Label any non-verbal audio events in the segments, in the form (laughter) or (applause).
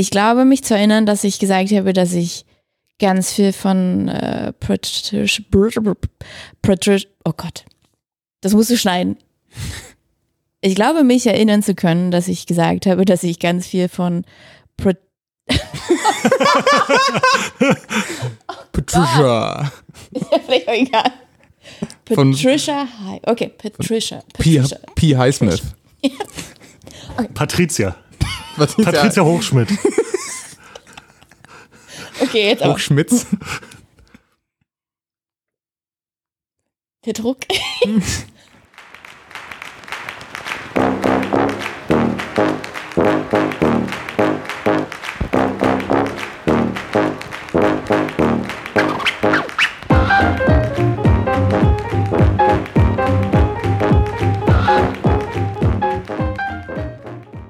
ich glaube, mich zu erinnern, dass ich gesagt habe, dass ich ganz viel von äh, Patricia, Patricia, oh Gott, das musst du schneiden. (laughs) Ich glaube, mich erinnern zu können, dass ich gesagt habe, dass ich ganz viel von Pro (laughs) Patricia. (laughs) ja, vielleicht auch egal. Von- Patricia High. Okay, Patricia. P. Patricia. P. Highsmith. Patricia. (laughs) Was ist Patricia Hochschmidt. (laughs) Okay, jetzt auch. Hochschmitz. (laughs) Der Druck.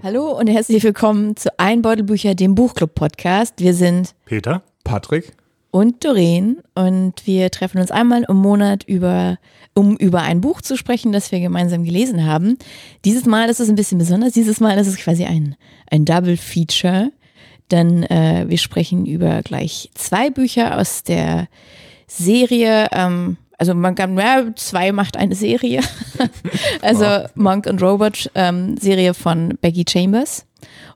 Hallo und herzlich willkommen zu Einbeutelbücher, dem Buchclub-Podcast. Wir sind Peter. Patrick. und Doreen und wir treffen uns einmal im Monat über, um über ein Buch zu sprechen, das wir gemeinsam gelesen haben. Dieses Mal ist es ein bisschen besonders. Dieses Mal ist es quasi ein, ein Double Feature, denn äh, wir sprechen über gleich zwei Bücher aus der Serie. Ähm, also man kann, ja, zwei macht eine Serie. (laughs) also Monk and Robot ähm, Serie von Becky Chambers.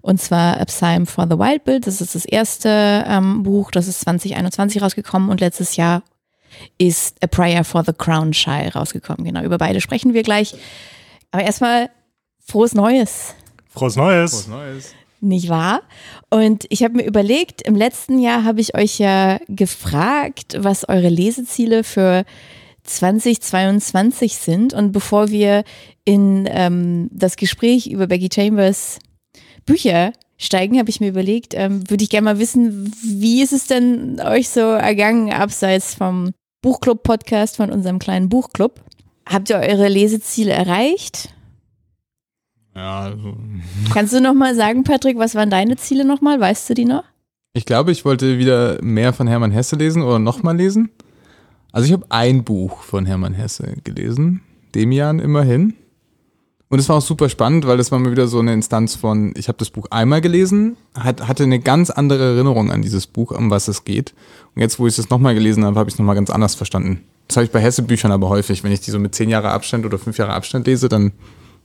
Und zwar A Psalm for the Wild Bill. Das ist das erste ähm, Buch, das ist 2021 rausgekommen und letztes Jahr ist A Prayer for the Crown Shy rausgekommen. Genau, über beide sprechen wir gleich. Aber erstmal frohes Neues, Frohes Neues. Was Neues. Nicht wahr? Und ich habe mir überlegt, im letzten Jahr habe ich euch ja gefragt, was eure Leseziele für 2022 sind. Und bevor wir in ähm, das Gespräch über Becky Chambers Bücher steigen, habe ich mir überlegt, ähm, würde ich gerne mal wissen, wie ist es denn euch so ergangen, abseits vom Buchclub-Podcast, von unserem kleinen Buchclub? Habt ihr eure Leseziele erreicht? Ja, also, Kannst du noch mal sagen, Patrick, was waren deine Ziele nochmal? Weißt du die noch? ich glaube, ich wollte wieder mehr von Hermann Hesse lesen oder nochmal lesen. Also ich habe ein Buch von Hermann Hesse gelesen, Demian immerhin. Und es war auch super spannend, weil das war mal wieder so eine Instanz von, ich habe das Buch einmal gelesen, hat, hatte eine ganz andere Erinnerung an dieses Buch, um was es geht. Und jetzt, wo ich es nochmal gelesen habe, habe ich es nochmal ganz anders verstanden. Das habe ich bei Hesse-Büchern aber häufig. Wenn ich die so mit zehn Jahre Abstand oder fünf Jahre Abstand lese, dann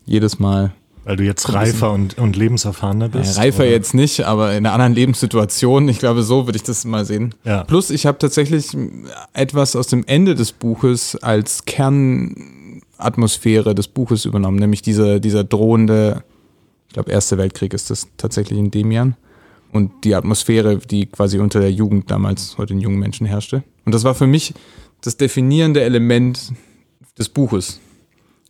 jedes Mal Weil du jetzt reifer und, und lebenserfahrener bist. reifer oder? jetzt nicht, aber in einer anderen Lebenssituation. Ich glaube, so würde ich das mal sehen. Ja. Plus, ich habe tatsächlich etwas aus dem Ende des Buches als Kernatmosphäre des Buches übernommen, nämlich dieser, dieser drohende, ich glaube, Erste Weltkrieg ist das tatsächlich in Demian. Und die Atmosphäre, die quasi unter der Jugend damals, heute den jungen Menschen herrschte. Und das war für mich das definierende Element des Buches.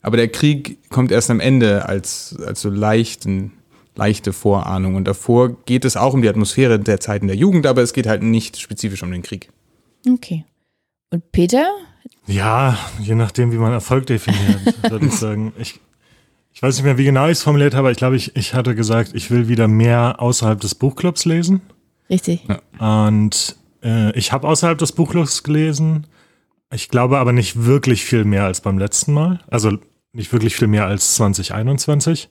Aber der Krieg kommt erst am Ende als, als so leichten, leichte Vorahnung. Und davor geht es auch um die Atmosphäre der Zeiten der Jugend, aber es geht halt nicht spezifisch um den Krieg. Okay. Und Peter? Ja, je nachdem, wie man Erfolg definiert, würde ich (laughs) sagen. Ich, ich weiß nicht mehr, wie genau ich es formuliert habe, aber ich glaube, ich, ich hatte gesagt, ich will wieder mehr außerhalb des Buchclubs lesen. Richtig. Und äh, ich habe außerhalb des Buchclubs gelesen. Ich glaube aber nicht wirklich viel mehr als beim letzten Mal. Also nicht wirklich viel mehr als 2021.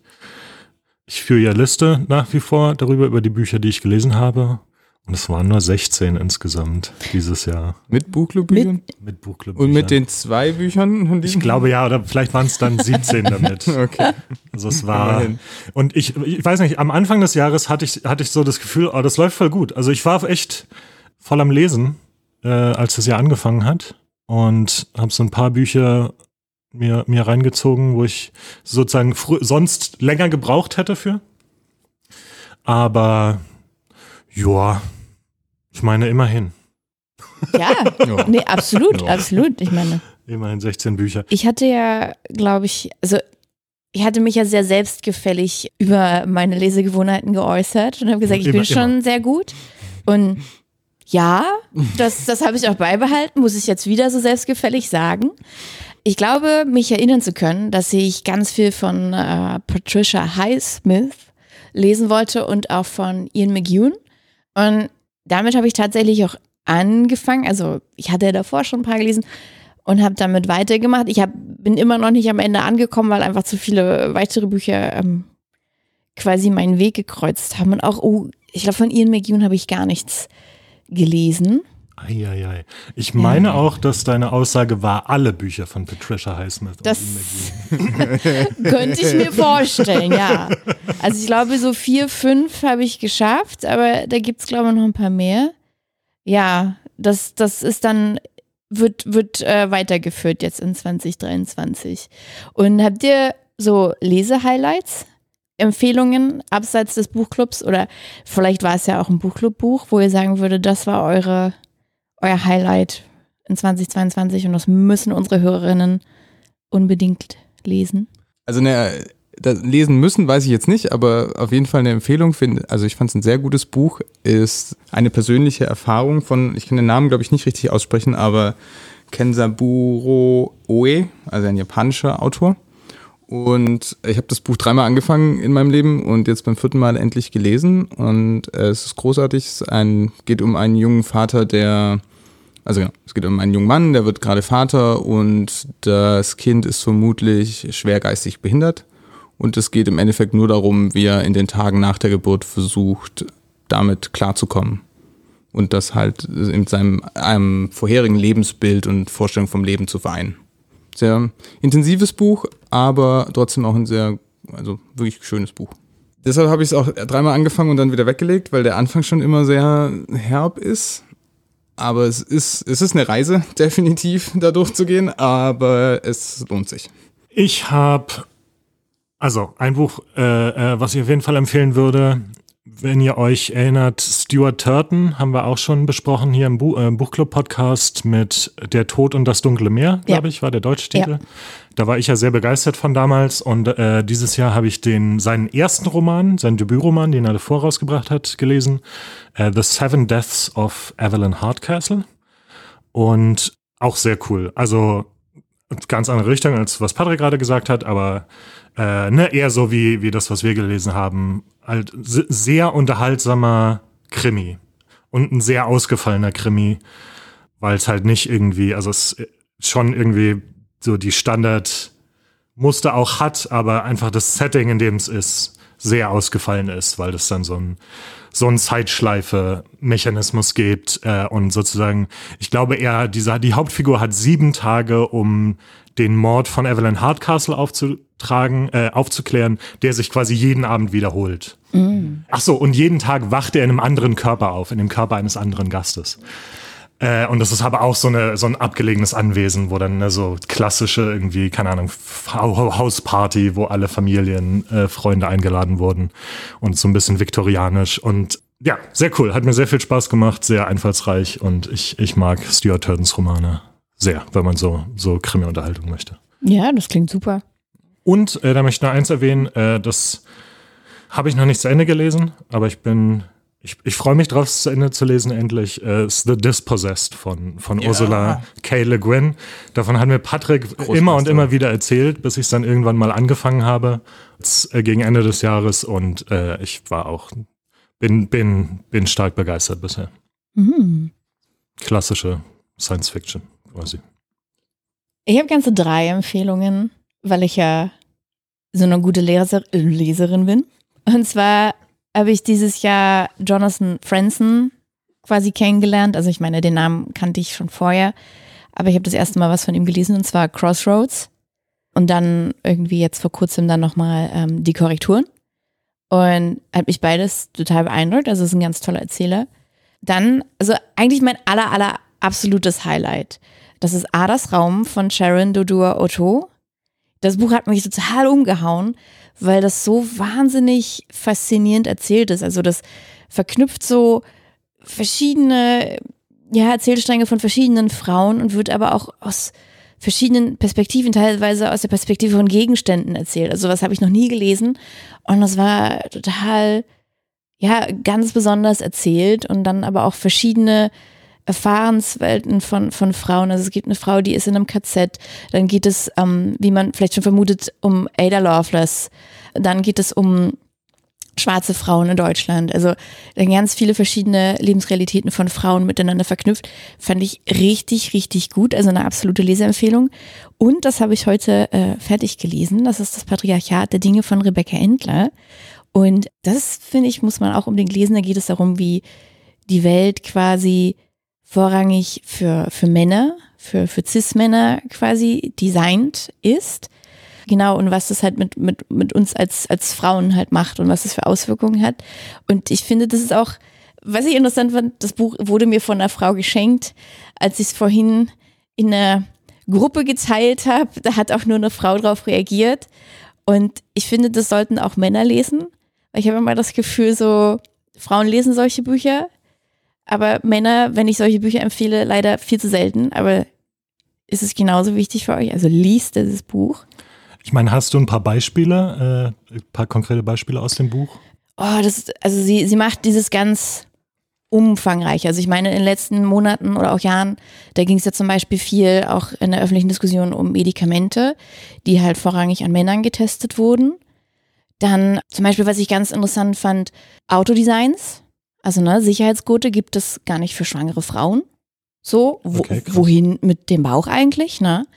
Ich führe ja Liste nach wie vor darüber, über die Bücher, die ich gelesen habe. Und es waren nur 16 insgesamt dieses Jahr Mit Buchclub-Büchern? mit Buchclub. Und mit den zwei Büchern? ich glaube ja, oder vielleicht waren es dann 17 (laughs) damit. Okay. Also es war und ich, ich weiß nicht, am Anfang des Jahres hatte ich hatte ich so das Gefühl, oh, das läuft voll gut. Also ich war echt voll am Lesen, äh, als das Jahr angefangen hat und habe so ein paar Bücher mir mir reingezogen, wo ich sozusagen sonst länger gebraucht hätte für. Aber ja, ich meine immerhin, Ja, (laughs) Ja. nee, absolut, Ja. absolut. Ich meine, immerhin 16 Bücher. ich hatte ja, glaube ich, also ich hatte mich ja sehr selbstgefällig über meine Lesegewohnheiten geäußert und habe gesagt, ich Immer, bin schon sehr gut. Und ja, das, das habe ich auch beibehalten, muss ich jetzt wieder so selbstgefällig sagen. Ich glaube, mich erinnern zu können, dass ich ganz viel von äh, Patricia Highsmith lesen wollte und auch von Ian McEwan. Und damit habe ich tatsächlich auch angefangen. Also ich hatte ja davor schon ein paar gelesen und habe damit weitergemacht. Ich hab, bin immer noch nicht am Ende angekommen, weil einfach zu viele weitere Bücher ähm, quasi meinen Weg gekreuzt haben. Und auch, oh, ich glaube, von Ian McEwan habe ich gar nichts gelesen. Eieiei. Ich meine auch, dass deine Aussage war, alle Bücher von Patricia Highsmith. Das (laughs) könnte ich mir vorstellen, ja. Also ich glaube, so vier, fünf habe ich geschafft, aber da gibt es, glaube ich, noch ein paar mehr. Ja, das, das ist dann, wird, wird äh, weitergeführt jetzt in 2023. Und habt ihr so Lese-Highlights? Empfehlungen abseits des Buchclubs oder vielleicht war es ja auch ein Buchclub-Buch, wo ihr sagen würdet, das war eure euer Highlight in 2022 und das müssen unsere Hörerinnen unbedingt lesen? Also ne, lesen müssen, weiß ich jetzt nicht, aber auf jeden Fall eine Empfehlung finde, also ich fand es ein sehr gutes Buch, ist eine persönliche Erfahrung von, ich kann den Namen glaube ich nicht richtig aussprechen, aber Kensaburo Oe, also ein japanischer Autor. Und ich habe das Buch dreimal angefangen in meinem Leben und jetzt beim vierten Mal endlich gelesen. Und äh, es ist großartig. Es ein, geht um einen jungen Vater, der, also genau, es geht um einen jungen Mann, der wird gerade Vater und das Kind ist vermutlich schwer geistig behindert. Und es geht im Endeffekt nur darum, wie er in den Tagen nach der Geburt versucht, damit klarzukommen. Und das halt in seinem einem vorherigen Lebensbild und Vorstellung vom Leben zu vereinen sehr intensives Buch, aber trotzdem auch ein sehr, also wirklich schönes Buch. Deshalb habe ich es auch dreimal angefangen und dann wieder weggelegt, weil der Anfang schon immer sehr herb ist. Aber es ist, es ist eine Reise, (laughs) definitiv da durchzugehen, aber es lohnt sich. Ich habe, also ein Buch, äh, äh, was ich auf jeden Fall empfehlen würde, wenn ihr euch erinnert, Stuart Turton haben wir auch schon besprochen hier im Bu äh, Buchclub-Podcast mit Der Tod und das dunkle Meer, glaube ja. ich, war der deutsche Titel. Ja. Da war ich ja sehr begeistert von damals und äh, dieses Jahr habe ich den seinen ersten Roman, seinen Debütroman, den er davor rausgebracht hat, gelesen, äh, The Seven Deaths of Evelyn Hardcastle und auch sehr cool. Also ganz andere Richtung als was Patrick gerade gesagt hat, aber äh, ne, eher so wie, wie das, was wir gelesen haben. Halt sehr unterhaltsamer Krimi. Und ein sehr ausgefallener Krimi, weil es halt nicht irgendwie, also es schon irgendwie so die Standardmuster auch hat, aber einfach das Setting, in dem es ist, sehr ausgefallen ist, weil das dann so ein so ein Zeitschleife-Mechanismus gibt äh, und sozusagen, ich glaube eher, dieser, die Hauptfigur hat sieben Tage, um den Mord von Evelyn Hardcastle aufzutragen, äh, aufzuklären, der sich quasi jeden Abend wiederholt. Mm. Ach so, und jeden Tag wacht er in einem anderen Körper auf, in dem Körper eines anderen Gastes. Äh, und das ist aber auch so, eine, so ein abgelegenes Anwesen, wo dann ne, so klassische irgendwie, keine Ahnung, Hausparty, wo alle Familienfreunde äh, eingeladen wurden und so ein bisschen viktorianisch und ja, sehr cool. Hat mir sehr viel Spaß gemacht, sehr einfallsreich und ich, ich mag Stuart Turdens Romane sehr, wenn man so, so Krimi-Unterhaltung möchte. Ja, das klingt super. Und äh, da möchte ich noch eins erwähnen, äh, das habe ich noch nicht zu Ende gelesen, aber ich bin ich, ich freue mich drauf, es zu Ende zu lesen, endlich. Äh, The Dispossessed von, von ja. Ursula K. Le Guin. Davon hat mir Patrick immer und immer wieder erzählt, bis ich es dann irgendwann mal angefangen habe, äh, gegen Ende des Jahres. Und äh, ich war auch, bin, bin, bin stark begeistert bisher. Mhm. Klassische Science Fiction quasi. Ich habe ganze drei Empfehlungen, weil ich ja so eine gute Leser Leserin bin. Und zwar habe ich dieses Jahr Jonathan Franzen quasi kennengelernt. Also ich meine, den Namen kannte ich schon vorher, aber ich habe das erste Mal was von ihm gelesen und zwar Crossroads und dann irgendwie jetzt vor kurzem dann nochmal ähm, die Korrekturen und hat mich beides total beeindruckt. Also ist ein ganz toller Erzähler. Dann, also eigentlich mein aller, aller absolutes Highlight. Das ist Adas Raum von Sharon Dodua Otto. Das Buch hat mich total umgehauen, weil das so wahnsinnig faszinierend erzählt ist. Also das verknüpft so verschiedene ja, Erzählstränge von verschiedenen Frauen und wird aber auch aus verschiedenen Perspektiven, teilweise aus der Perspektive von Gegenständen erzählt. Also was habe ich noch nie gelesen und das war total, ja, ganz besonders erzählt und dann aber auch verschiedene Erfahrenswelten von, von Frauen. Also es gibt eine Frau, die ist in einem KZ. Dann geht es, ähm, wie man vielleicht schon vermutet, um Ada Lovelace. Dann geht es um schwarze Frauen in Deutschland. Also ganz viele verschiedene Lebensrealitäten von Frauen miteinander verknüpft. Fand ich richtig, richtig gut. Also eine absolute Leseempfehlung. Und das habe ich heute äh, fertig gelesen. Das ist das Patriarchat der Dinge von Rebecca Endler. Und das, finde ich, muss man auch unbedingt lesen. Da geht es darum, wie die Welt quasi vorrangig für, für Männer, für, für Cis-Männer quasi designt ist. Genau, und was das halt mit, mit, mit uns als, als Frauen halt macht und was das für Auswirkungen hat. Und ich finde, das ist auch, was ich interessant fand, das Buch wurde mir von einer Frau geschenkt, als ich es vorhin in einer Gruppe geteilt habe. Da hat auch nur eine Frau drauf reagiert. Und ich finde, das sollten auch Männer lesen. Weil ich habe immer das Gefühl, so, Frauen lesen solche Bücher, aber Männer, wenn ich solche Bücher empfehle, leider viel zu selten. Aber ist es genauso wichtig für euch? Also liest dieses Buch. Ich meine, hast du ein paar Beispiele, äh, ein paar konkrete Beispiele aus dem Buch? Oh, das, also sie, sie macht dieses ganz umfangreich. Also ich meine, in den letzten Monaten oder auch Jahren, da ging es ja zum Beispiel viel auch in der öffentlichen Diskussion um Medikamente, die halt vorrangig an Männern getestet wurden. Dann zum Beispiel, was ich ganz interessant fand, Autodesigns. Also ne, Sicherheitsgurte gibt es gar nicht für schwangere Frauen. So, wo, okay, wohin mit dem Bauch eigentlich, ne?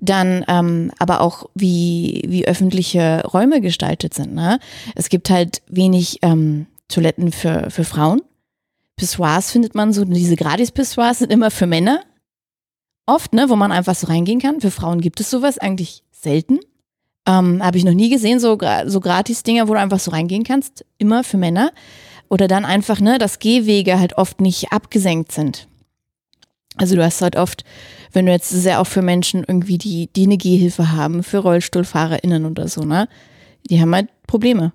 Dann ähm, aber auch, wie, wie öffentliche Räume gestaltet sind. Ne? Es gibt halt wenig ähm, Toiletten für, für Frauen. Pissoirs findet man so, diese Gratis-Pissoirs sind immer für Männer. Oft, ne, wo man einfach so reingehen kann. Für Frauen gibt es sowas eigentlich selten. Ähm, Habe ich noch nie gesehen, so, so Gratis-Dinger, wo du einfach so reingehen kannst. Immer für Männer. Oder dann einfach, ne, dass Gehwege halt oft nicht abgesenkt sind. Also du hast halt oft, wenn du jetzt sehr auch für Menschen irgendwie, die, die eine Gehhilfe haben, für RollstuhlfahrerInnen oder so, ne? Die haben halt Probleme.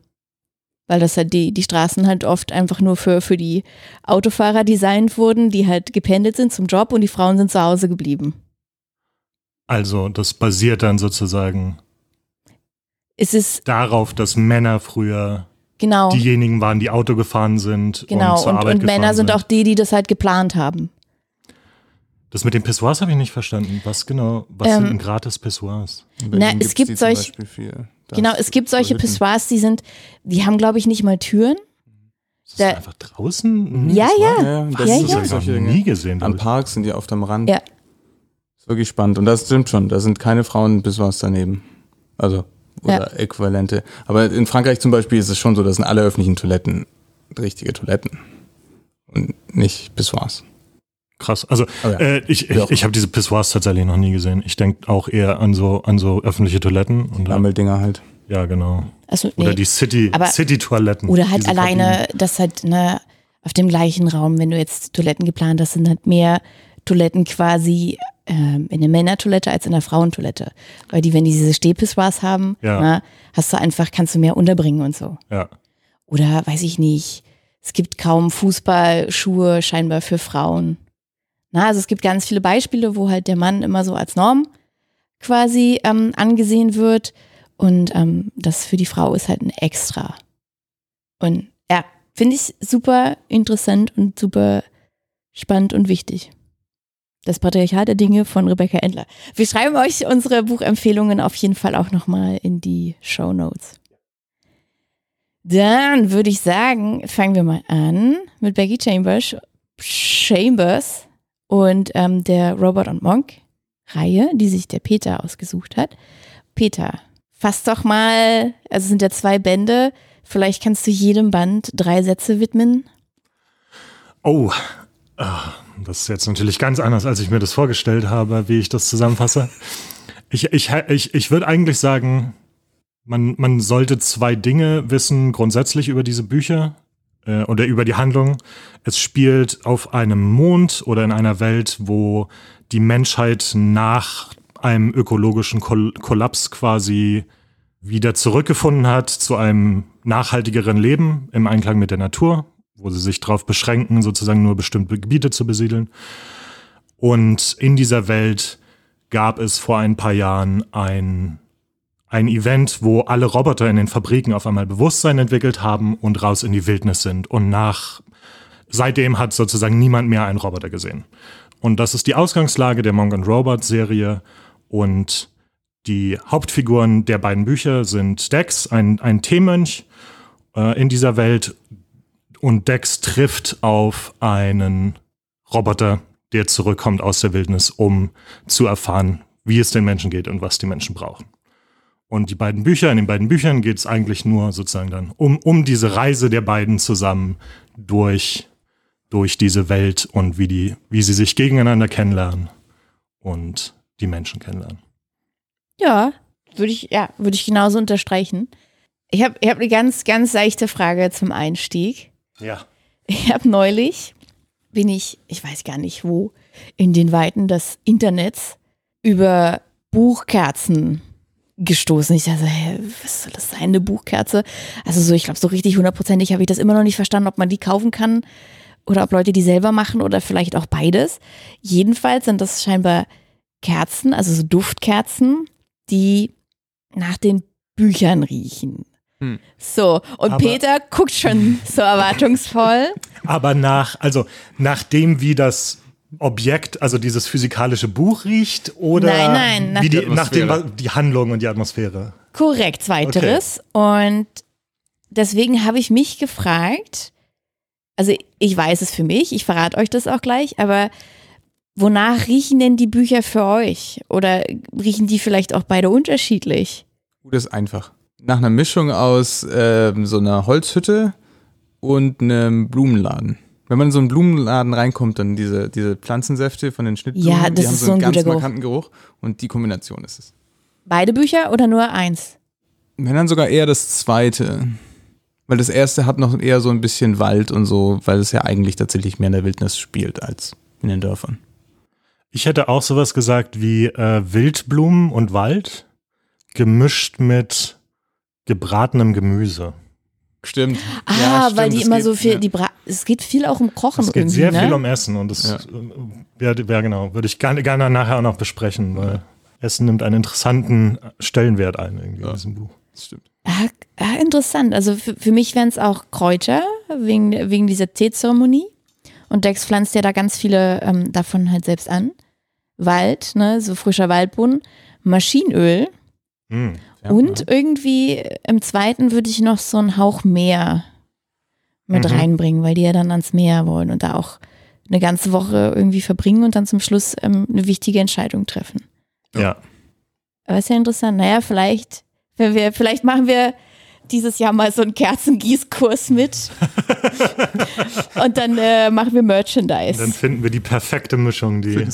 Weil das halt die, die Straßen halt oft einfach nur für, für die Autofahrer designt wurden, die halt gependelt sind zum Job und die Frauen sind zu Hause geblieben. Also das basiert dann sozusagen es ist darauf, dass Männer früher Genau. diejenigen waren, die Auto gefahren sind. Genau, und, zur und, Arbeit und Männer sind auch die, die das halt geplant haben. Das mit den Pissoirs habe ich nicht verstanden. Was genau, was Ähm, sind denn gratis Pissoirs? In Na, es gibt die zum solch- Beispiel viel. Da Genau, es gibt solche. Pissoirs, die sind, die haben, glaube ich, nicht mal Türen. Ist das Da- einfach draußen? Ja, Pissoir? ja. Ja, das Das Ja, ist ja. solche noch Dinge. nie gesehen. An ich. Parks sind die oft am Rand. Ja. Ist wirklich spannend. Und das stimmt schon. Da sind keine Frauen was daneben. Also, oder Äquivalente. Aber in Frankreich zum Beispiel ist es schon so, das sind alle öffentlichen Toiletten richtige Toiletten. Und nicht Pissoirs. Krass. Also Oh ja. äh, ich, Ja. ich, ich habe diese Pissoirs tatsächlich noch nie gesehen. Ich denke auch eher an so an so öffentliche Toiletten. Und da, Lammeldinger halt. ja, genau. Also, Oder nee. die City Aber- City Toiletten. Oder halt alleine, Kabinen. das halt, ne, auf dem gleichen Raum, wenn du jetzt Toiletten geplant hast, sind halt mehr Toiletten quasi ähm, in der Männertoilette als in der Frauentoilette. Weil die, wenn die diese Stehpissoirs haben, Ja. ne, hast du einfach, kannst du mehr unterbringen und so. Ja. Oder weiß ich nicht, es gibt kaum Fußballschuhe scheinbar für Frauen. Na, also es gibt ganz viele Beispiele, wo halt der Mann immer so als Norm quasi ähm, angesehen wird und ähm, das für die Frau ist halt ein Extra. Und ja, finde ich super interessant und super spannend und wichtig. Das Patriarchat der Dinge von Rebecca Endler. Wir schreiben euch unsere Buchempfehlungen auf jeden Fall auch nochmal in die Show Notes. Dann würde ich sagen, fangen wir mal an mit Becky Chambers, Chambers und ähm, der Robert und Monk Reihe, die sich der Peter ausgesucht hat. Peter, fass doch mal, also es sind ja zwei Bände, vielleicht kannst du jedem Band drei Sätze widmen. Oh, das ist jetzt natürlich ganz anders, als ich mir das vorgestellt habe, wie ich das zusammenfasse. Ich, ich, ich, ich würde eigentlich sagen, man, man sollte zwei Dinge wissen grundsätzlich über diese Bücher äh, oder über die Handlung. Es spielt auf einem Mond oder in einer Welt, wo die Menschheit nach einem ökologischen Koll Kollaps quasi wieder zurückgefunden hat zu einem nachhaltigeren Leben im Einklang mit der Natur, wo sie sich darauf beschränken, sozusagen nur bestimmte Gebiete zu besiedeln. Und in dieser Welt gab es vor ein paar Jahren ein, ein Event, wo alle Roboter in den Fabriken auf einmal Bewusstsein entwickelt haben und raus in die Wildnis sind. Und nach seitdem hat sozusagen niemand mehr einen Roboter gesehen. Und das ist die Ausgangslage der Monk and Robot Serie. Und die Hauptfiguren der beiden Bücher sind Dex, ein, ein Teemönch äh, in dieser Welt. Und Dex trifft auf einen Roboter, der zurückkommt aus der Wildnis, um zu erfahren, wie es den Menschen geht und was die Menschen brauchen. Und die beiden Bücher, in den beiden Büchern geht es eigentlich nur sozusagen dann um, um diese Reise der beiden zusammen durch, durch diese Welt und wie, die, wie sie sich gegeneinander kennenlernen und die Menschen kennenlernen. Ja, würde ich, ja, würde ich genauso unterstreichen. Ich habe ich hab eine ganz, ganz seichte Frage zum Einstieg. Ja. Ich habe neulich, bin ich, ich weiß gar nicht wo, in den Weiten des Internets über Buchkerzen gestoßen. Ich dachte, hä, was soll das sein, eine Buchkerze? Also so, ich glaube, so richtig hundertprozentig habe ich das immer noch nicht verstanden, ob man die kaufen kann oder ob Leute die selber machen oder vielleicht auch beides. Jedenfalls sind das scheinbar Kerzen, also so Duftkerzen, die nach den Büchern riechen. Hm. So, und Aber- Peter guckt schon (laughs) so erwartungsvoll. Aber nach, also nachdem wie das Objekt, also dieses physikalische Buch riecht oder Nein, nein, nach- wie die, Die nachdem Atmosphäre. die Handlung und die Atmosphäre. Korrekt, zweiteres. Und deswegen habe ich mich gefragt, also ich weiß es für mich, ich verrate euch das auch gleich, aber wonach riechen denn die Bücher für euch? Oder riechen die vielleicht auch beide unterschiedlich? Gut ist einfach. Nach einer Mischung aus ähm, so einer Holzhütte und einem Blumenladen. Wenn man in so einen Blumenladen reinkommt, dann diese, diese Pflanzensäfte von den Schnittblumen, Ja, das die haben ist so so einen ganz Geruch. markanten Geruch und die Kombination ist es. Beide Bücher oder nur eins? Wenn dann sogar eher das zweite. Weil das erste hat noch eher so ein bisschen Wald und so, weil es ja eigentlich tatsächlich mehr in der Wildnis spielt als in den Dörfern. Ich hätte auch sowas gesagt wie äh, Wildblumen und Wald gemischt mit gebratenem Gemüse. Stimmt. Ah, Ja, weil stimmt, die es immer geht- so viel, ja. die Bra es geht viel auch um Kochen Es geht sehr ne? viel um Essen und das Ja. äh, ja, ja, genau, würde ich gerne, gerne nachher auch noch besprechen, weil Essen nimmt einen interessanten Stellenwert ein irgendwie Ja. in diesem Buch. Das stimmt. Ah, ah, interessant. Also für, für mich wären es auch Kräuter, wegen, wegen dieser Teezeremonie. Und Dex pflanzt ja da ganz viele ähm, davon halt selbst an. Wald, ne, so frischer Waldboden, Maschinenöl Hm. Ja, und ja. irgendwie im zweiten würde ich noch so einen Hauch Meer mit Mhm. reinbringen, weil die ja dann ans Meer wollen und da auch eine ganze Woche irgendwie verbringen und dann zum Schluss ähm, eine wichtige Entscheidung treffen. Ja. Aber ist ja interessant. Naja, vielleicht, wenn wir, vielleicht machen wir dieses Jahr mal so einen Kerzengießkurs mit. (laughs) Und dann äh, machen wir Merchandise. Dann finden wir die perfekte Mischung, die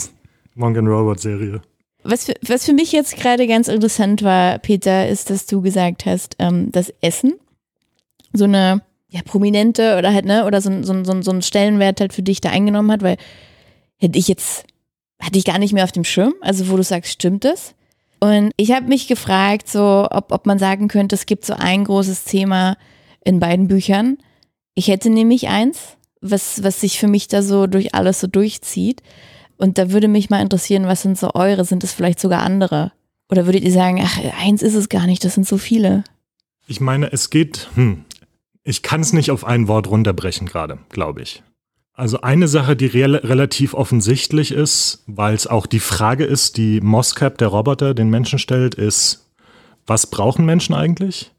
Monk Robot Serie. Was für, was für mich jetzt gerade ganz interessant war, Peter, ist, dass du gesagt hast, ähm, das Essen so eine ja, prominente oder halt, ne, oder so, so, so, so einen Stellenwert halt für dich da eingenommen hat, weil hätte ich jetzt, hatte ich gar nicht mehr auf dem Schirm, also wo du sagst, stimmt das? Und ich habe mich gefragt, so, ob, ob man sagen könnte, es gibt so ein großes Thema in beiden Büchern. Ich hätte nämlich eins, was, was sich für mich da so durch alles so durchzieht. Und da würde mich mal interessieren, was sind so eure? Sind es vielleicht sogar andere? Oder würdet ihr sagen, ach, eins ist es gar nicht, das sind so viele? Ich meine, es geht, hm, ich kann es nicht auf ein Wort runterbrechen gerade, glaube ich. Also eine Sache, die rel relativ offensichtlich ist, weil es auch die Frage ist, die Moscap, der Roboter, den Menschen stellt, ist, was brauchen Menschen eigentlich?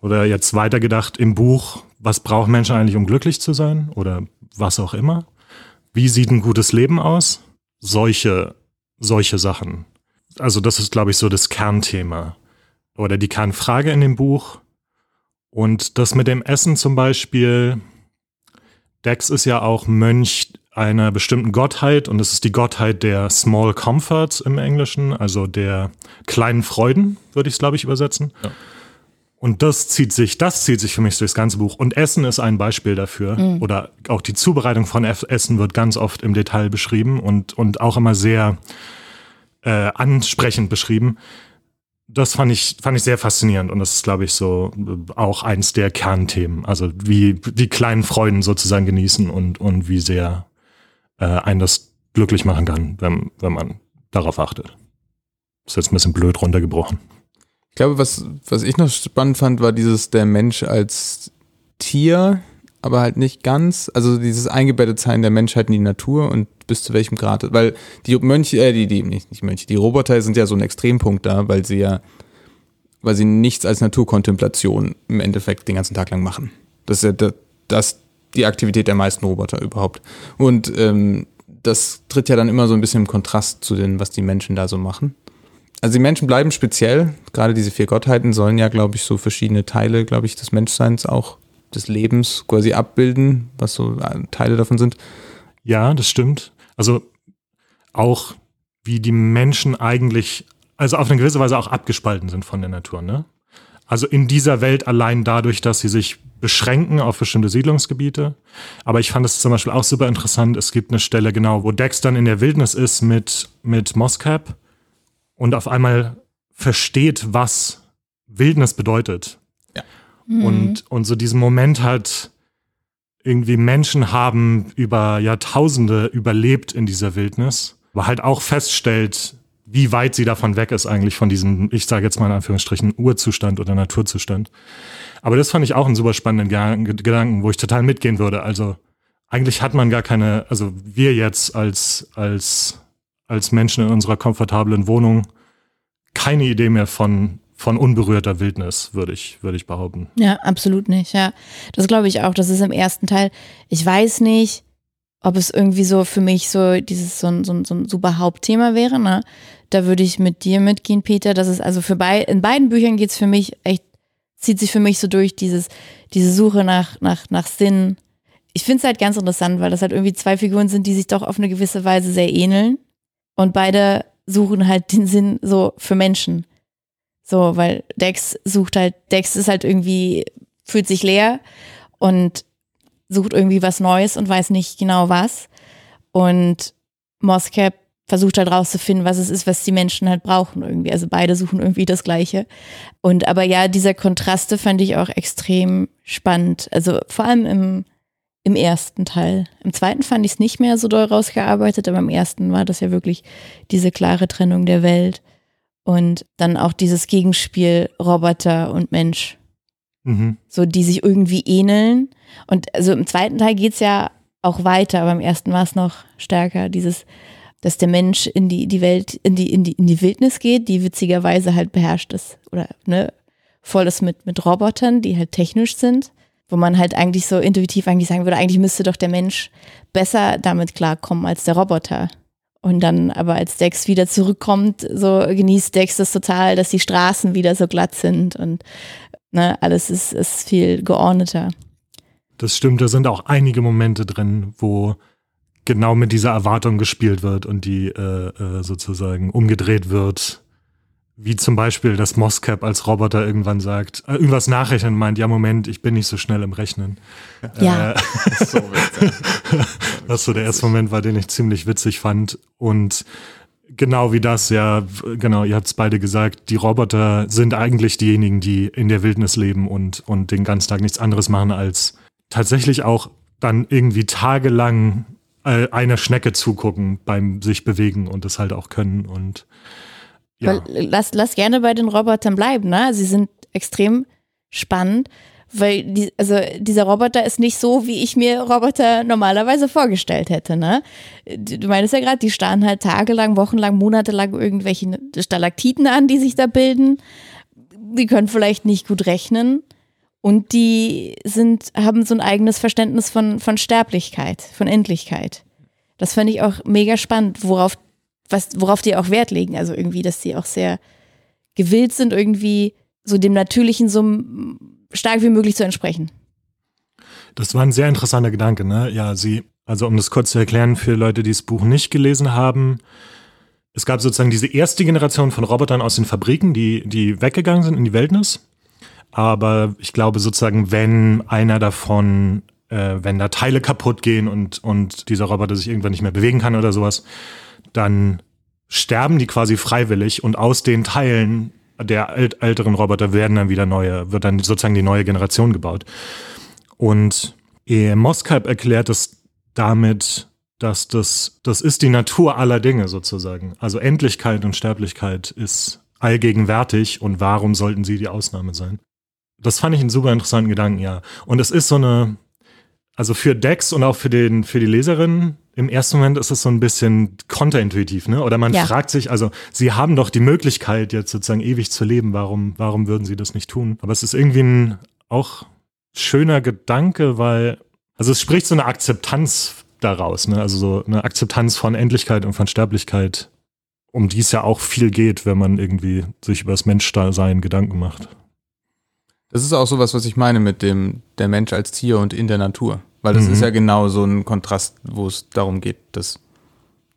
Oder jetzt weitergedacht im Buch, was brauchen Menschen eigentlich, um glücklich zu sein? Oder was auch immer. Wie sieht ein gutes Leben aus? Solche, solche Sachen. Also das ist, glaube ich, so das Kernthema oder die Kernfrage in dem Buch. Und das mit dem Essen zum Beispiel, Dex ist ja auch Mönch einer bestimmten Gottheit und es ist die Gottheit der Small Comforts im Englischen, also der kleinen Freuden, würde ich es, glaube ich, übersetzen. Ja. Und das zieht sich, das zieht sich für mich durchs ganze Buch. Und Essen ist ein Beispiel dafür. Oder auch die Zubereitung von Essen wird ganz oft im Detail beschrieben und, und auch immer sehr äh, ansprechend beschrieben das fand ich, fand ich sehr faszinierend und das ist, glaube ich, so äh, auch eins der Kernthemen. Also wie die kleinen Freuden sozusagen genießen und, und wie sehr äh, einen das glücklich machen kann, wenn, wenn man darauf achtet. Ist jetzt ein bisschen blöd runtergebrochen. Ich glaube, was, was ich noch spannend fand, war dieses der Mensch als Tier, aber halt nicht ganz. Also dieses eingebettet sein der Menschheit in die Natur und bis zu welchem Grad. Weil die Mönche, äh, die, die, nicht, nicht Mönche, die Roboter sind ja so ein Extrempunkt da, weil sie ja, weil sie nichts als Naturkontemplation im Endeffekt den ganzen Tag lang machen. Das ist ja da- das, die Aktivität der meisten Roboter überhaupt. Und ähm, das tritt ja dann immer so ein bisschen im Kontrast zu dem, was die Menschen da so machen. Also die Menschen bleiben speziell. Gerade diese vier Gottheiten sollen ja, glaube ich, so verschiedene Teile, glaube ich, des Menschseins auch des Lebens quasi abbilden, was so äh, Teile davon sind. Ja, das stimmt. Also auch wie die Menschen eigentlich, also auf eine gewisse Weise auch abgespalten sind von der Natur, ne? Also in dieser Welt allein dadurch, dass sie sich beschränken auf bestimmte Siedlungsgebiete. Aber ich fand es zum Beispiel auch super interessant. Es gibt eine Stelle genau, wo Dex dann in der Wildnis ist mit, mit Moscap und auf einmal versteht, was Wildnis bedeutet. Ja. Und, und so diesen Moment hat, irgendwie Menschen haben über Jahrtausende überlebt in dieser Wildnis, aber halt auch feststellt, wie weit sie davon weg ist eigentlich von diesem, ich sage jetzt mal in Anführungsstrichen, Urzustand oder Naturzustand. Aber das fand ich auch einen super spannenden Gedanken, wo ich total mitgehen würde. Also eigentlich hat man gar keine, also wir jetzt als, als, als Menschen in unserer komfortablen Wohnung keine Idee mehr von, von unberührter Wildnis, würde ich, würde ich behaupten. Ja, absolut nicht. Ja, das glaube ich auch. Das ist im ersten Teil. Ich weiß nicht, ob es irgendwie so für mich so dieses so ein, so ein, so ein super Hauptthema wäre. Ne? Da würde ich mit dir mitgehen, Peter. Das ist also für bei, in beiden Büchern geht es für mich echt, zieht sich für mich so durch, dieses, diese Suche nach, nach, nach Sinn. Ich finde es halt ganz interessant, weil das halt irgendwie zwei Figuren sind, die sich doch auf eine gewisse Weise sehr ähneln. Und beide suchen halt den Sinn so für Menschen. So, weil Dex sucht halt, Dex ist halt irgendwie, fühlt sich leer und sucht irgendwie was Neues und weiß nicht genau was. Und Moscap versucht halt rauszufinden, was es ist, was die Menschen halt brauchen irgendwie. Also beide suchen irgendwie das Gleiche. Und aber ja, dieser Kontraste fand ich auch extrem spannend. Also vor allem im, im ersten Teil. Im zweiten fand ich es nicht mehr so doll rausgearbeitet, aber im ersten war das ja wirklich diese klare Trennung der Welt. Und dann auch dieses Gegenspiel Roboter und Mensch. Mhm. So, die sich irgendwie ähneln. Und also im zweiten Teil geht es ja auch weiter, aber im ersten war es noch stärker, dieses, dass der Mensch in die, die Welt, in die, in die, in die Wildnis geht, die witzigerweise halt beherrscht ist. Oder ne, voll ist mit, mit Robotern, die halt technisch sind, wo man halt eigentlich so intuitiv eigentlich sagen würde, eigentlich müsste doch der Mensch besser damit klarkommen als der Roboter. Und dann aber als Dex wieder zurückkommt, so genießt Dex das total, dass die Straßen wieder so glatt sind und ne, alles ist, ist viel geordneter. Das stimmt, da sind auch einige Momente drin, wo genau mit dieser Erwartung gespielt wird und die äh, äh, sozusagen umgedreht wird. Wie zum Beispiel, dass Moscap als Roboter irgendwann sagt, äh, irgendwas nachrechnen meint, ja Moment, ich bin nicht so schnell im Rechnen. Ja. Äh, (laughs) was so der erste Moment war, den ich ziemlich witzig fand. Und genau wie das, ja, genau, ihr habt es beide gesagt, die Roboter sind eigentlich diejenigen, die in der Wildnis leben und, und den ganzen Tag nichts anderes machen, als tatsächlich auch dann irgendwie tagelang äh, einer Schnecke zugucken beim sich bewegen und das halt auch können. Und ja. Weil, lass, lass gerne bei den Robotern bleiben, ne? Sie sind extrem spannend, weil die, also dieser Roboter ist nicht so, wie ich mir Roboter normalerweise vorgestellt hätte, ne? Du meinst ja gerade, die starren halt tagelang, wochenlang, monatelang irgendwelche Stalaktiten an, die sich da bilden. Die können vielleicht nicht gut rechnen. Und die sind, haben so ein eigenes Verständnis von, von Sterblichkeit, von Endlichkeit. Das fand ich auch mega spannend, worauf, was, worauf die auch Wert legen. Also irgendwie, dass die auch sehr gewillt sind, irgendwie so dem Natürlichen so stark wie möglich zu entsprechen. Das war ein sehr interessanter Gedanke, ne? Ja, sie, also um das kurz zu erklären für Leute, die das Buch nicht gelesen haben, es gab sozusagen diese erste Generation von Robotern aus den Fabriken, die, die weggegangen sind in die Wildnis. Aber ich glaube sozusagen, wenn einer davon, äh, wenn da Teile kaputt gehen und, und dieser Roboter sich irgendwann nicht mehr bewegen kann oder sowas, dann sterben die quasi freiwillig und aus den Teilen der älteren Roboter werden dann wieder neue, wird dann sozusagen die neue Generation gebaut. Und e. Moskalp erklärt es damit, dass das, das ist die Natur aller Dinge sozusagen. Also Endlichkeit und Sterblichkeit ist allgegenwärtig und warum sollten sie die Ausnahme sein? Das fand ich einen super interessanten Gedanken, ja. Und es ist so eine, also für Dex und auch für den, für die Leserin, im ersten Moment ist es so ein bisschen konterintuitiv, ne? Oder man Ja. fragt sich, also sie haben doch die Möglichkeit, jetzt sozusagen ewig zu leben, warum, warum würden sie das nicht tun? Aber es ist irgendwie ein auch schöner Gedanke, weil, also es spricht so eine Akzeptanz daraus, ne? Also so eine Akzeptanz von Endlichkeit und von Sterblichkeit um die es ja auch viel geht, wenn man irgendwie sich über das Menschsein Gedanken macht. Das ist auch sowas, was ich meine mit dem der Mensch als Tier und in der Natur. Weil das Mhm. ist ja genau so ein Kontrast, wo es darum geht, dass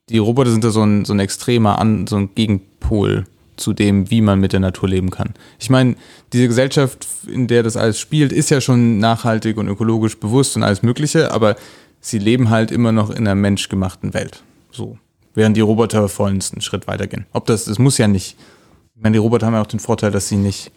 die Roboter sind ja so ein, so ein extremer, An, so ein Gegenpol zu dem, wie man mit der Natur leben kann. Ich meine, diese Gesellschaft, in der das alles spielt, ist ja schon nachhaltig und ökologisch bewusst und alles Mögliche, aber sie leben halt immer noch in einer menschgemachten Welt. So. Während die Roboter vollends einen Schritt weitergehen. Ob das, es muss ja nicht. Ich meine, die Roboter haben ja auch den Vorteil, dass sie nicht,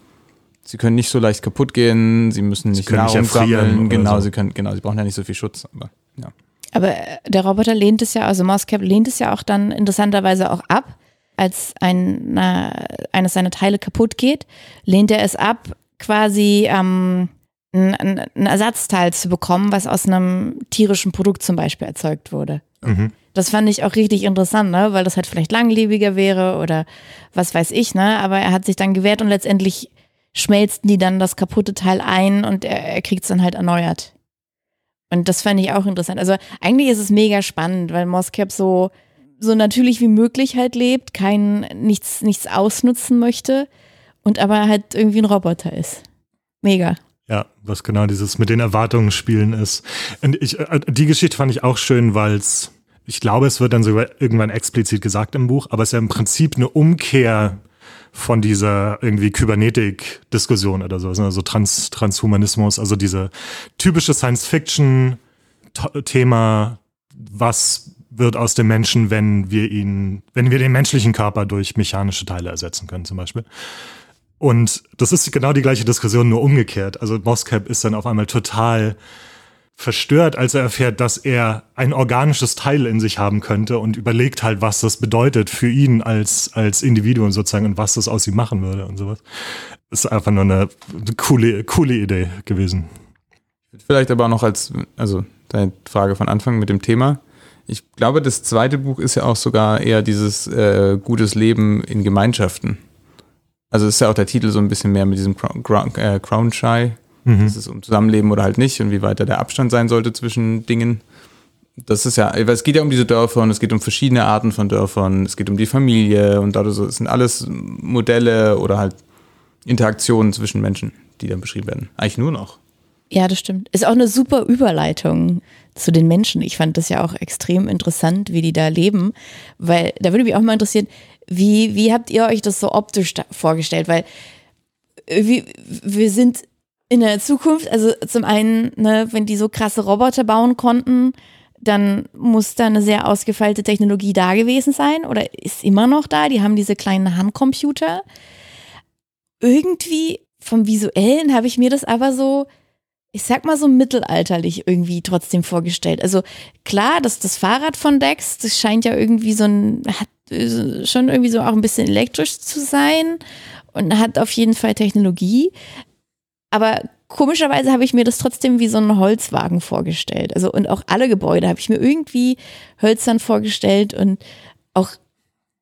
sie können nicht so leicht kaputt gehen, sie müssen nicht können Nahrung sammeln, genau, so. sie können, genau, sie brauchen ja nicht so viel Schutz, aber ja. Aber äh, der Roboter lehnt es ja, also Moscap lehnt es ja auch dann interessanterweise auch ab, als ein, na, eines seiner Teile kaputt geht, lehnt er es ab, quasi ähm, ein, ein, ein Ersatzteil zu bekommen, was aus einem tierischen Produkt zum Beispiel erzeugt wurde. Mhm. Das fand ich auch richtig interessant, ne? weil das halt vielleicht langlebiger wäre oder was weiß ich, ne? Aber er hat sich dann gewehrt und letztendlich schmelzten die dann das kaputte Teil ein und er, er kriegt es dann halt erneuert. Und das fand ich auch interessant. Also eigentlich ist es mega spannend, weil Moscap so, so natürlich wie möglich halt lebt, kein, nichts, nichts ausnutzen möchte und aber halt irgendwie ein Roboter ist. Mega. Ja, was genau dieses mit den Erwartungen spielen ist. Und ich, äh, die Geschichte fand ich auch schön, weil es, ich glaube, es wird dann sogar irgendwann explizit gesagt im Buch, aber es ist ja im Prinzip eine Umkehr von dieser irgendwie Kybernetik-Diskussion oder so, also Trans Transhumanismus, also diese typische Science-Fiction-Thema, was wird aus dem Menschen, wenn wir ihn, wenn wir den menschlichen Körper durch mechanische Teile ersetzen können, zum Beispiel. Und das ist genau die gleiche Diskussion, nur umgekehrt. Also Moscap ist dann auf einmal total verstört, als er erfährt, dass er ein organisches Teil in sich haben könnte und überlegt halt, was das bedeutet für ihn als, als Individuum sozusagen und was das aus ihm machen würde und sowas. Ist einfach nur eine coole, coole Idee gewesen. Vielleicht aber auch noch als, also deine Frage von Anfang mit dem Thema. Ich glaube, das zweite Buch ist ja auch sogar eher dieses äh, gutes Leben in Gemeinschaften. Also ist ja auch der Titel so ein bisschen mehr mit diesem Crown, Crown, äh, Crown Shy. Mhm. Das ist um Zusammenleben oder halt nicht und wie weit da der Abstand sein sollte zwischen Dingen. Das ist ja, weil es geht ja um diese Dörfer und es geht um verschiedene Arten von Dörfern, es geht um die Familie und dadurch so, es sind alles Modelle oder halt Interaktionen zwischen Menschen, die dann beschrieben werden. Eigentlich nur noch. Ja, das stimmt. Ist auch eine super Überleitung zu den Menschen. Ich fand das ja auch extrem interessant, wie die da leben, weil da würde mich auch mal interessieren, wie, wie habt ihr euch das so optisch vorgestellt? Weil wir, wir sind in der Zukunft, also zum einen, ne, wenn die so krasse Roboter bauen konnten, dann muss da eine sehr ausgefeilte Technologie da gewesen sein oder ist immer noch da. Die haben diese kleinen Handcomputer. Irgendwie vom Visuellen habe ich mir das aber so, ich sag mal so mittelalterlich irgendwie trotzdem vorgestellt. Also klar, dass das Fahrrad von Dex, das scheint ja irgendwie so ein, hat schon irgendwie so auch ein bisschen elektrisch zu sein und hat auf jeden Fall Technologie. Aber komischerweise habe ich mir das trotzdem wie so einen Holzwagen vorgestellt. Also und auch alle Gebäude habe ich mir irgendwie hölzern vorgestellt und auch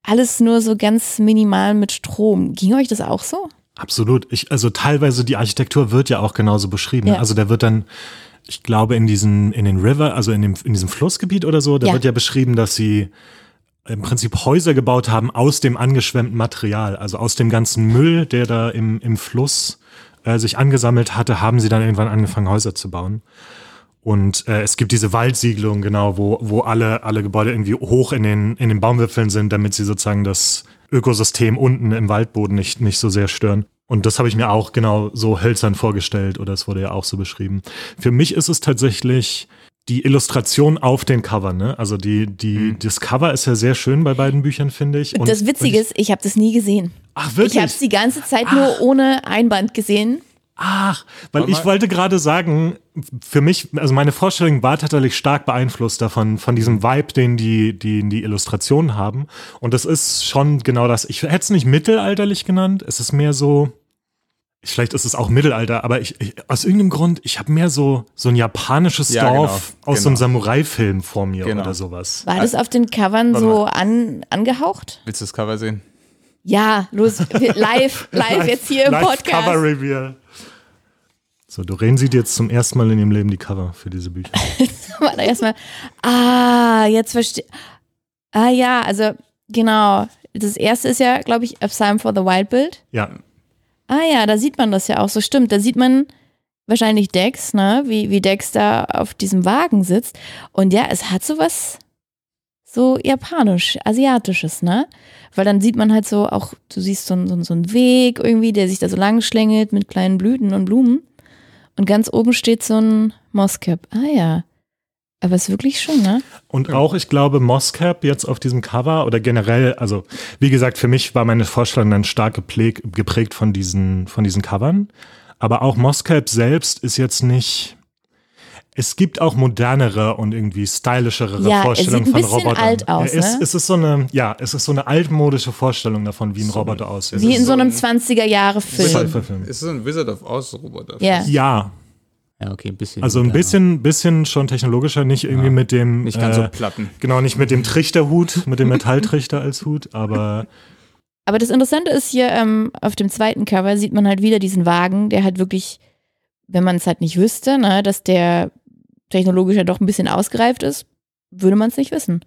alles nur so ganz minimal mit Strom. Ging euch das auch so? Absolut. Ich, also teilweise die Architektur wird ja auch genauso beschrieben. Ja. Also der wird dann, ich glaube, in diesen, in den River, also in dem, in diesem Flussgebiet oder so, da Ja. wird ja beschrieben, dass sie im Prinzip Häuser gebaut haben aus dem angeschwemmten Material, also aus dem ganzen Müll, der da im, im Fluss äh, sich angesammelt hatte, haben sie dann irgendwann angefangen, Häuser zu bauen. Und äh, es gibt diese Waldsiedlung, genau, wo, wo alle, alle Gebäude irgendwie hoch in den, in den Baumwipfeln sind, damit sie sozusagen das Ökosystem unten im Waldboden nicht, nicht so sehr stören. Und das habe ich mir auch genau so hölzern vorgestellt oder es wurde ja auch so beschrieben. Für mich ist es tatsächlich die Illustration auf den Covern, ne? Also die, die, das Cover ist ja sehr schön bei beiden Büchern, finde ich. Und- das Witzige ich, ist, ich habe das nie gesehen. Ach, Ich wirklich? habe es die ganze Zeit nur ohne Einband gesehen. Ach, weil Warte ich wollte gerade sagen, für mich, also meine Vorstellung war tatsächlich stark beeinflusst davon, von diesem Vibe, den die, die, die Illustrationen haben. Und das ist schon genau das. Ich hätte es nicht mittelalterlich genannt. Es ist mehr so, vielleicht ist es auch Mittelalter, aber ich, ich aus irgendeinem Grund, ich habe mehr so, so ein japanisches Ja, Dorf genau, aus so einem genau. Samurai-Film vor mir Genau. oder sowas. War das auf den Covern warte so an, angehaucht? Willst du das Cover sehen? Ja, los, (laughs) live, live jetzt hier im Live Podcast. Cover Reveal. So, Doreen sieht jetzt zum ersten Mal in ihrem Leben die Cover für diese Bücher. (laughs) Warte erstmal. Ah, jetzt verstehe. Ah ja, also genau. das erste ist ja, glaube ich, A Psalm for the Wild Bild. Ja, Ah ja, da sieht man das ja auch so, stimmt. Da sieht man wahrscheinlich Dex, ne, wie, wie Dex da auf diesem Wagen sitzt. Und ja, es hat so was so japanisch, asiatisches, ne? Weil dann sieht man halt so auch, du siehst so, so, so einen Weg irgendwie, der sich da so lang schlängelt mit kleinen Blüten und Blumen. Und ganz oben steht so ein Mosscap. Ah ja. Aber ist wirklich schön, ne? Und auch, ich glaube, Moscap jetzt auf diesem Cover oder generell, also wie gesagt, für mich war meine Vorstellung dann stark geprägt, geprägt von, diesen, von diesen Covern. Aber auch Moscap selbst ist jetzt nicht. Es gibt auch modernere und irgendwie stylischere Ja, Vorstellungen sieht ein von bisschen Robotern. alt aus, er ist, ne? Es ist so eine, ja, es ist so eine altmodische Vorstellung davon, wie ein Roboter aussieht. Wie Es in so einem ein 20er-Jahre-Film. Sci-Fi-Film. Ist so ein Wizard of Oz Roboter. Ja. Ja, Ja, okay, ein bisschen. also ein bisschen, bisschen schon technologischer, nicht irgendwie mit dem. Nicht ganz äh, so platten. Genau, nicht mit dem Trichterhut, mit dem Metalltrichter als Hut, aber (laughs) Aber das Interessante ist hier, ähm, auf dem zweiten Cover sieht man halt wieder diesen Wagen, der halt wirklich, wenn man es halt nicht wüsste, ne, dass der technologisch ja doch ein bisschen ausgereift ist, würde man es nicht wissen.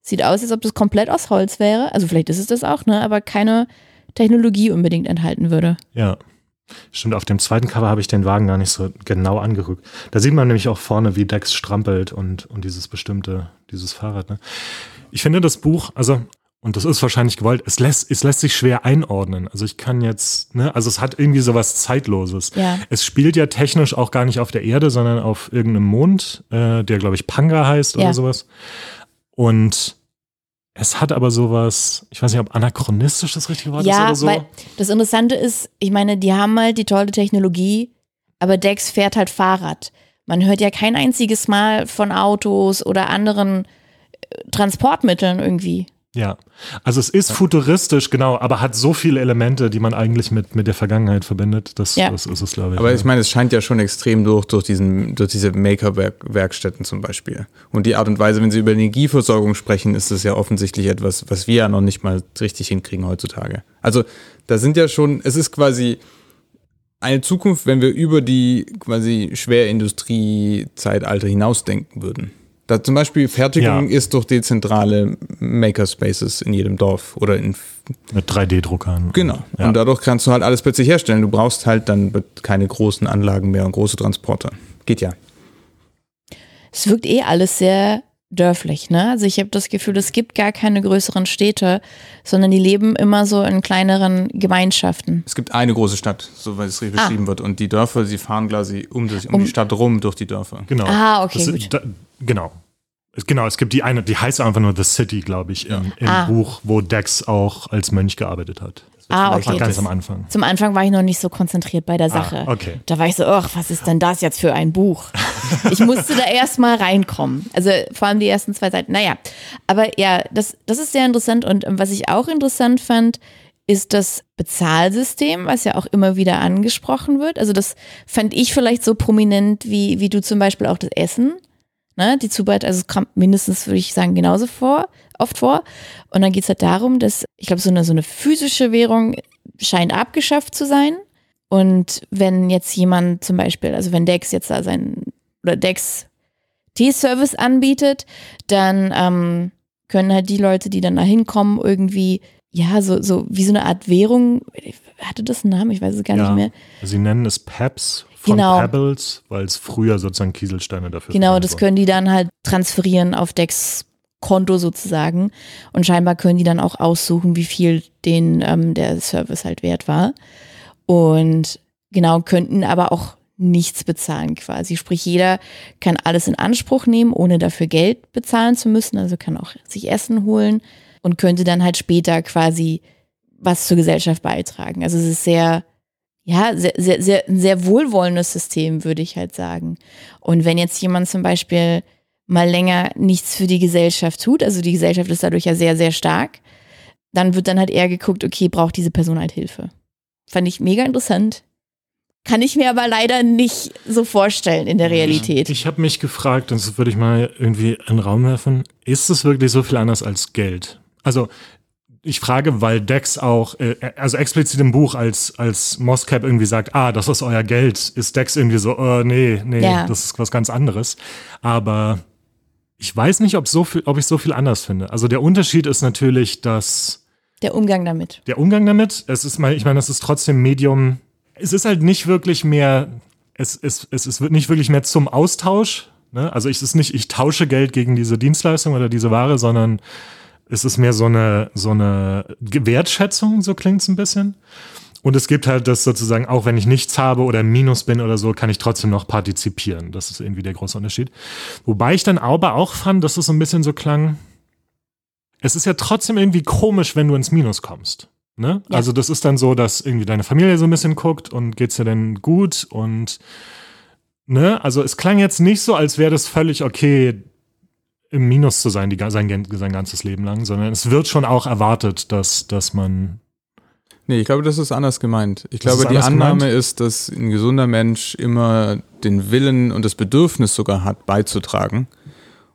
Sieht aus, als ob das komplett aus Holz wäre. Also vielleicht ist es das auch, ne, aber keine Technologie unbedingt enthalten würde. ja. Stimmt, auf dem zweiten Cover habe ich den Wagen gar nicht so genau angerückt. Da sieht man nämlich auch vorne, wie Dex strampelt und, und dieses bestimmte, dieses Fahrrad. Ne? Ich finde das Buch, also, und das ist wahrscheinlich gewollt, es lässt, es lässt sich schwer einordnen. Also ich kann jetzt, ne, also es hat irgendwie sowas Zeitloses. Ja. Es spielt ja technisch auch gar nicht auf der Erde, sondern auf irgendeinem Mond, äh, der, glaube ich, Panga heißt Ja. oder sowas. Und es hat aber sowas, ich weiß nicht, ob anachronistisch das richtige Wort ist Ja, oder so. weil das Interessante ist, ich meine, die haben halt die tolle Technologie, aber Dex fährt halt Fahrrad. Man hört ja kein einziges Mal von Autos oder anderen äh, Transportmitteln irgendwie. Ja, also es ist futuristisch, genau, aber hat so viele Elemente, die man eigentlich mit, mit der Vergangenheit verbindet. Das, Ja. das ist es, glaube ich. Aber ja. ich meine, es scheint ja schon extrem durch, durch, diesen, durch diese Maker-Werkstätten zum Beispiel. Und die Art und Weise, wenn sie über Energieversorgung sprechen, ist es ja offensichtlich etwas, was wir ja noch nicht mal richtig hinkriegen heutzutage. Also da sind ja schon, es ist quasi eine Zukunft, wenn wir über die quasi Schwerindustrie-Zeitalter hinausdenken würden. Da zum Beispiel Fertigung Ja. ist durch dezentrale Makerspaces in jedem Dorf oder in mit 3D-Druckern. Genau. Ja. Und dadurch kannst du halt alles plötzlich herstellen. Du brauchst halt dann keine großen Anlagen mehr und große Transporter. Geht ja. Es wirkt eh alles sehr dörflich, ne? Also ich habe das Gefühl, es gibt gar keine größeren Städte, sondern die leben immer so in kleineren Gemeinschaften. Es gibt eine große Stadt, so wie es richtig Ah. beschrieben wird. Und die Dörfer, sie fahren quasi um, sich, um, Um- die Stadt rum durch die Dörfer. Genau. Ah, okay, Das, gut. Da, genau. Es- Genau, es gibt die eine, die heißt einfach nur The City, glaube ich, im, im Ah. Buch, wo Dex auch als Mönch gearbeitet hat. Ah, okay. ganz Das, am Anfang. zum Anfang war ich noch nicht so konzentriert bei der Sache. Ah, okay. Da war ich so, ach, was ist denn das jetzt für ein Buch? (laughs) Ich musste da erst mal reinkommen. Also vor allem die ersten zwei Seiten. Naja, aber ja, das, das ist sehr interessant. Und ähm, was ich auch interessant fand, ist das Bezahlsystem, was ja auch immer wieder angesprochen wird. Also das fand ich vielleicht so prominent wie, wie du zum Beispiel auch das Essen. Ne, die Zubereitung, also es kommt mindestens, würde ich sagen, genauso vor, oft vor. Und dann geht es halt darum, dass, ich glaube, so eine, so eine physische Währung scheint abgeschafft zu sein. Und wenn jetzt jemand zum Beispiel, also wenn Dex jetzt da sein, oder Dex T-Service anbietet, dann ähm, können halt die Leute, die dann da hinkommen, irgendwie, ja, so, so wie so eine Art Währung, hatte das einen Namen? Ich weiß es gar Ja. nicht mehr. Sie nennen es Peps von Genau. Pebbles, weil es früher sozusagen Kieselsteine dafür Genau, das können die dann halt transferieren auf Dex Konto sozusagen. Und scheinbar können die dann auch aussuchen, wie viel den ähm, der Service halt wert war. Und genau, könnten aber auch nichts bezahlen quasi. Sprich, jeder kann alles in Anspruch nehmen, ohne dafür Geld bezahlen zu müssen. Also kann auch sich Essen holen und könnte dann halt später quasi was zur Gesellschaft beitragen. Also es ist sehr, ja, sehr, sehr, sehr, ein sehr wohlwollendes System, würde ich halt sagen. Und wenn jetzt jemand zum Beispiel mal länger nichts für die Gesellschaft tut, also die Gesellschaft ist dadurch ja sehr, sehr stark, dann wird dann halt eher geguckt, okay, braucht diese Person halt Hilfe. Fand ich mega interessant. Kann ich mir aber leider nicht so vorstellen in der Realität. Ich habe mich gefragt, und das würde ich mal irgendwie in den Raum werfen, ist es wirklich so viel anders als Geld? Also ich frage, weil Dex auch, äh, also explizit im Buch, als, als Moscap irgendwie sagt, ah, das ist euer Geld, ist Dex irgendwie so, äh, nee, nee, Ja. das ist was ganz anderes. Aber ich weiß nicht, ob, so viel, ob ich so viel anders finde. Also der Unterschied ist natürlich, dass Der Umgang damit. Der Umgang damit, es ist mal, ich meine, das ist trotzdem Medium. Es ist halt nicht wirklich mehr, es, es, es, es wird nicht wirklich mehr zum Austausch. Ne? Also ich ist nicht, ich tausche Geld gegen diese Dienstleistung oder diese Ware, sondern es ist mehr so eine, so eine Wertschätzung, so klingt es ein bisschen. Und es gibt halt das sozusagen, auch wenn ich nichts habe oder Minus bin oder so, kann ich trotzdem noch partizipieren. Das ist irgendwie der große Unterschied. Wobei ich dann aber auch fand, dass es so ein bisschen so klang, es ist ja trotzdem irgendwie komisch, wenn du ins Minus kommst. Ne? Ja. Also das ist dann so, dass irgendwie deine Familie so ein bisschen guckt und geht's dir denn gut und ne, also es klang jetzt nicht so, als wäre das völlig okay, im Minus zu sein, die, sein, sein ganzes Leben lang, sondern es wird schon auch erwartet, dass, dass man Nee, ich glaube, das ist anders gemeint. Ich Das glaube, die Annahme gemeint? ist, dass ein gesunder Mensch immer den Willen und das Bedürfnis sogar hat, beizutragen.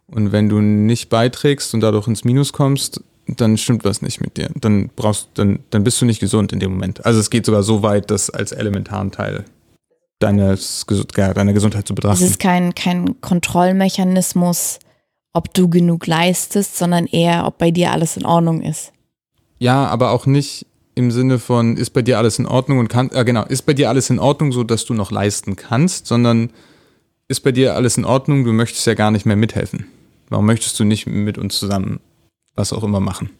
Und wenn du nicht beiträgst und dadurch ins Minus kommst, dann stimmt was nicht mit dir. Dann brauchst, dann, dann bist du nicht gesund in dem Moment. Also es geht sogar so weit, das als elementaren Teil deines, deiner Gesundheit zu Es betrachten. ist kein, kein Kontrollmechanismus, ob du genug leistest, sondern eher, ob bei dir alles in Ordnung ist. Ja, aber auch nicht im Sinne von, ist bei dir alles in Ordnung und kann, äh, genau, ist bei dir alles in Ordnung, so dass du noch leisten kannst, sondern ist bei dir alles in Ordnung, du möchtest ja gar nicht mehr mithelfen. Warum möchtest du nicht mit uns zusammen was auch immer machen?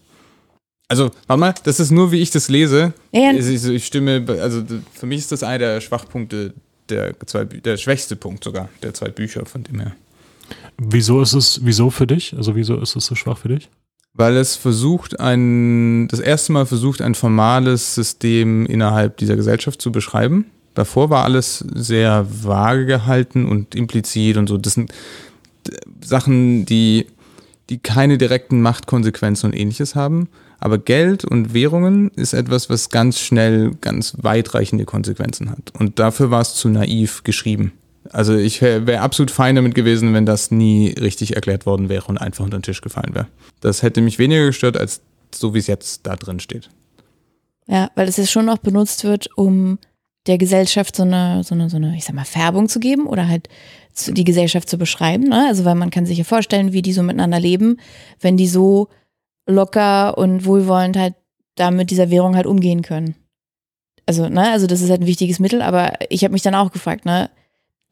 Also, warte mal, das ist nur, wie ich das lese. Ja. Ich, ich, stimme, also für mich ist das einer der Schwachpunkte, der, der schwächste Punkt sogar, der zwei Bücher von dem her. Wieso ist es, wieso für dich? Also wieso ist es so schwach für dich? Weil es versucht, ein, das erste Mal versucht, ein formales System innerhalb dieser Gesellschaft zu beschreiben. Davor war alles sehr vage gehalten und implizit und so. Das sind äh, Sachen, die, die keine direkten Machtkonsequenzen und ähnliches haben. Aber Geld und Währungen ist etwas, was ganz schnell ganz weitreichende Konsequenzen hat. Und dafür war es zu naiv geschrieben. Also ich wäre wär absolut fein damit gewesen, wenn das nie richtig erklärt worden wäre und einfach unter den Tisch gefallen wäre. Das hätte mich weniger gestört, als so wie es jetzt da drin steht. Ja, weil es ja schon auch benutzt wird, um der Gesellschaft so eine, so eine, so eine, ich sag mal, Färbung zu geben oder halt die Gesellschaft zu beschreiben. Ne? Also weil man kann sich ja vorstellen, wie die so miteinander leben, wenn die so locker und wohlwollend halt da mit dieser Währung halt umgehen können. Also, ne, also das ist halt ein wichtiges Mittel, aber ich habe mich dann auch gefragt, ne,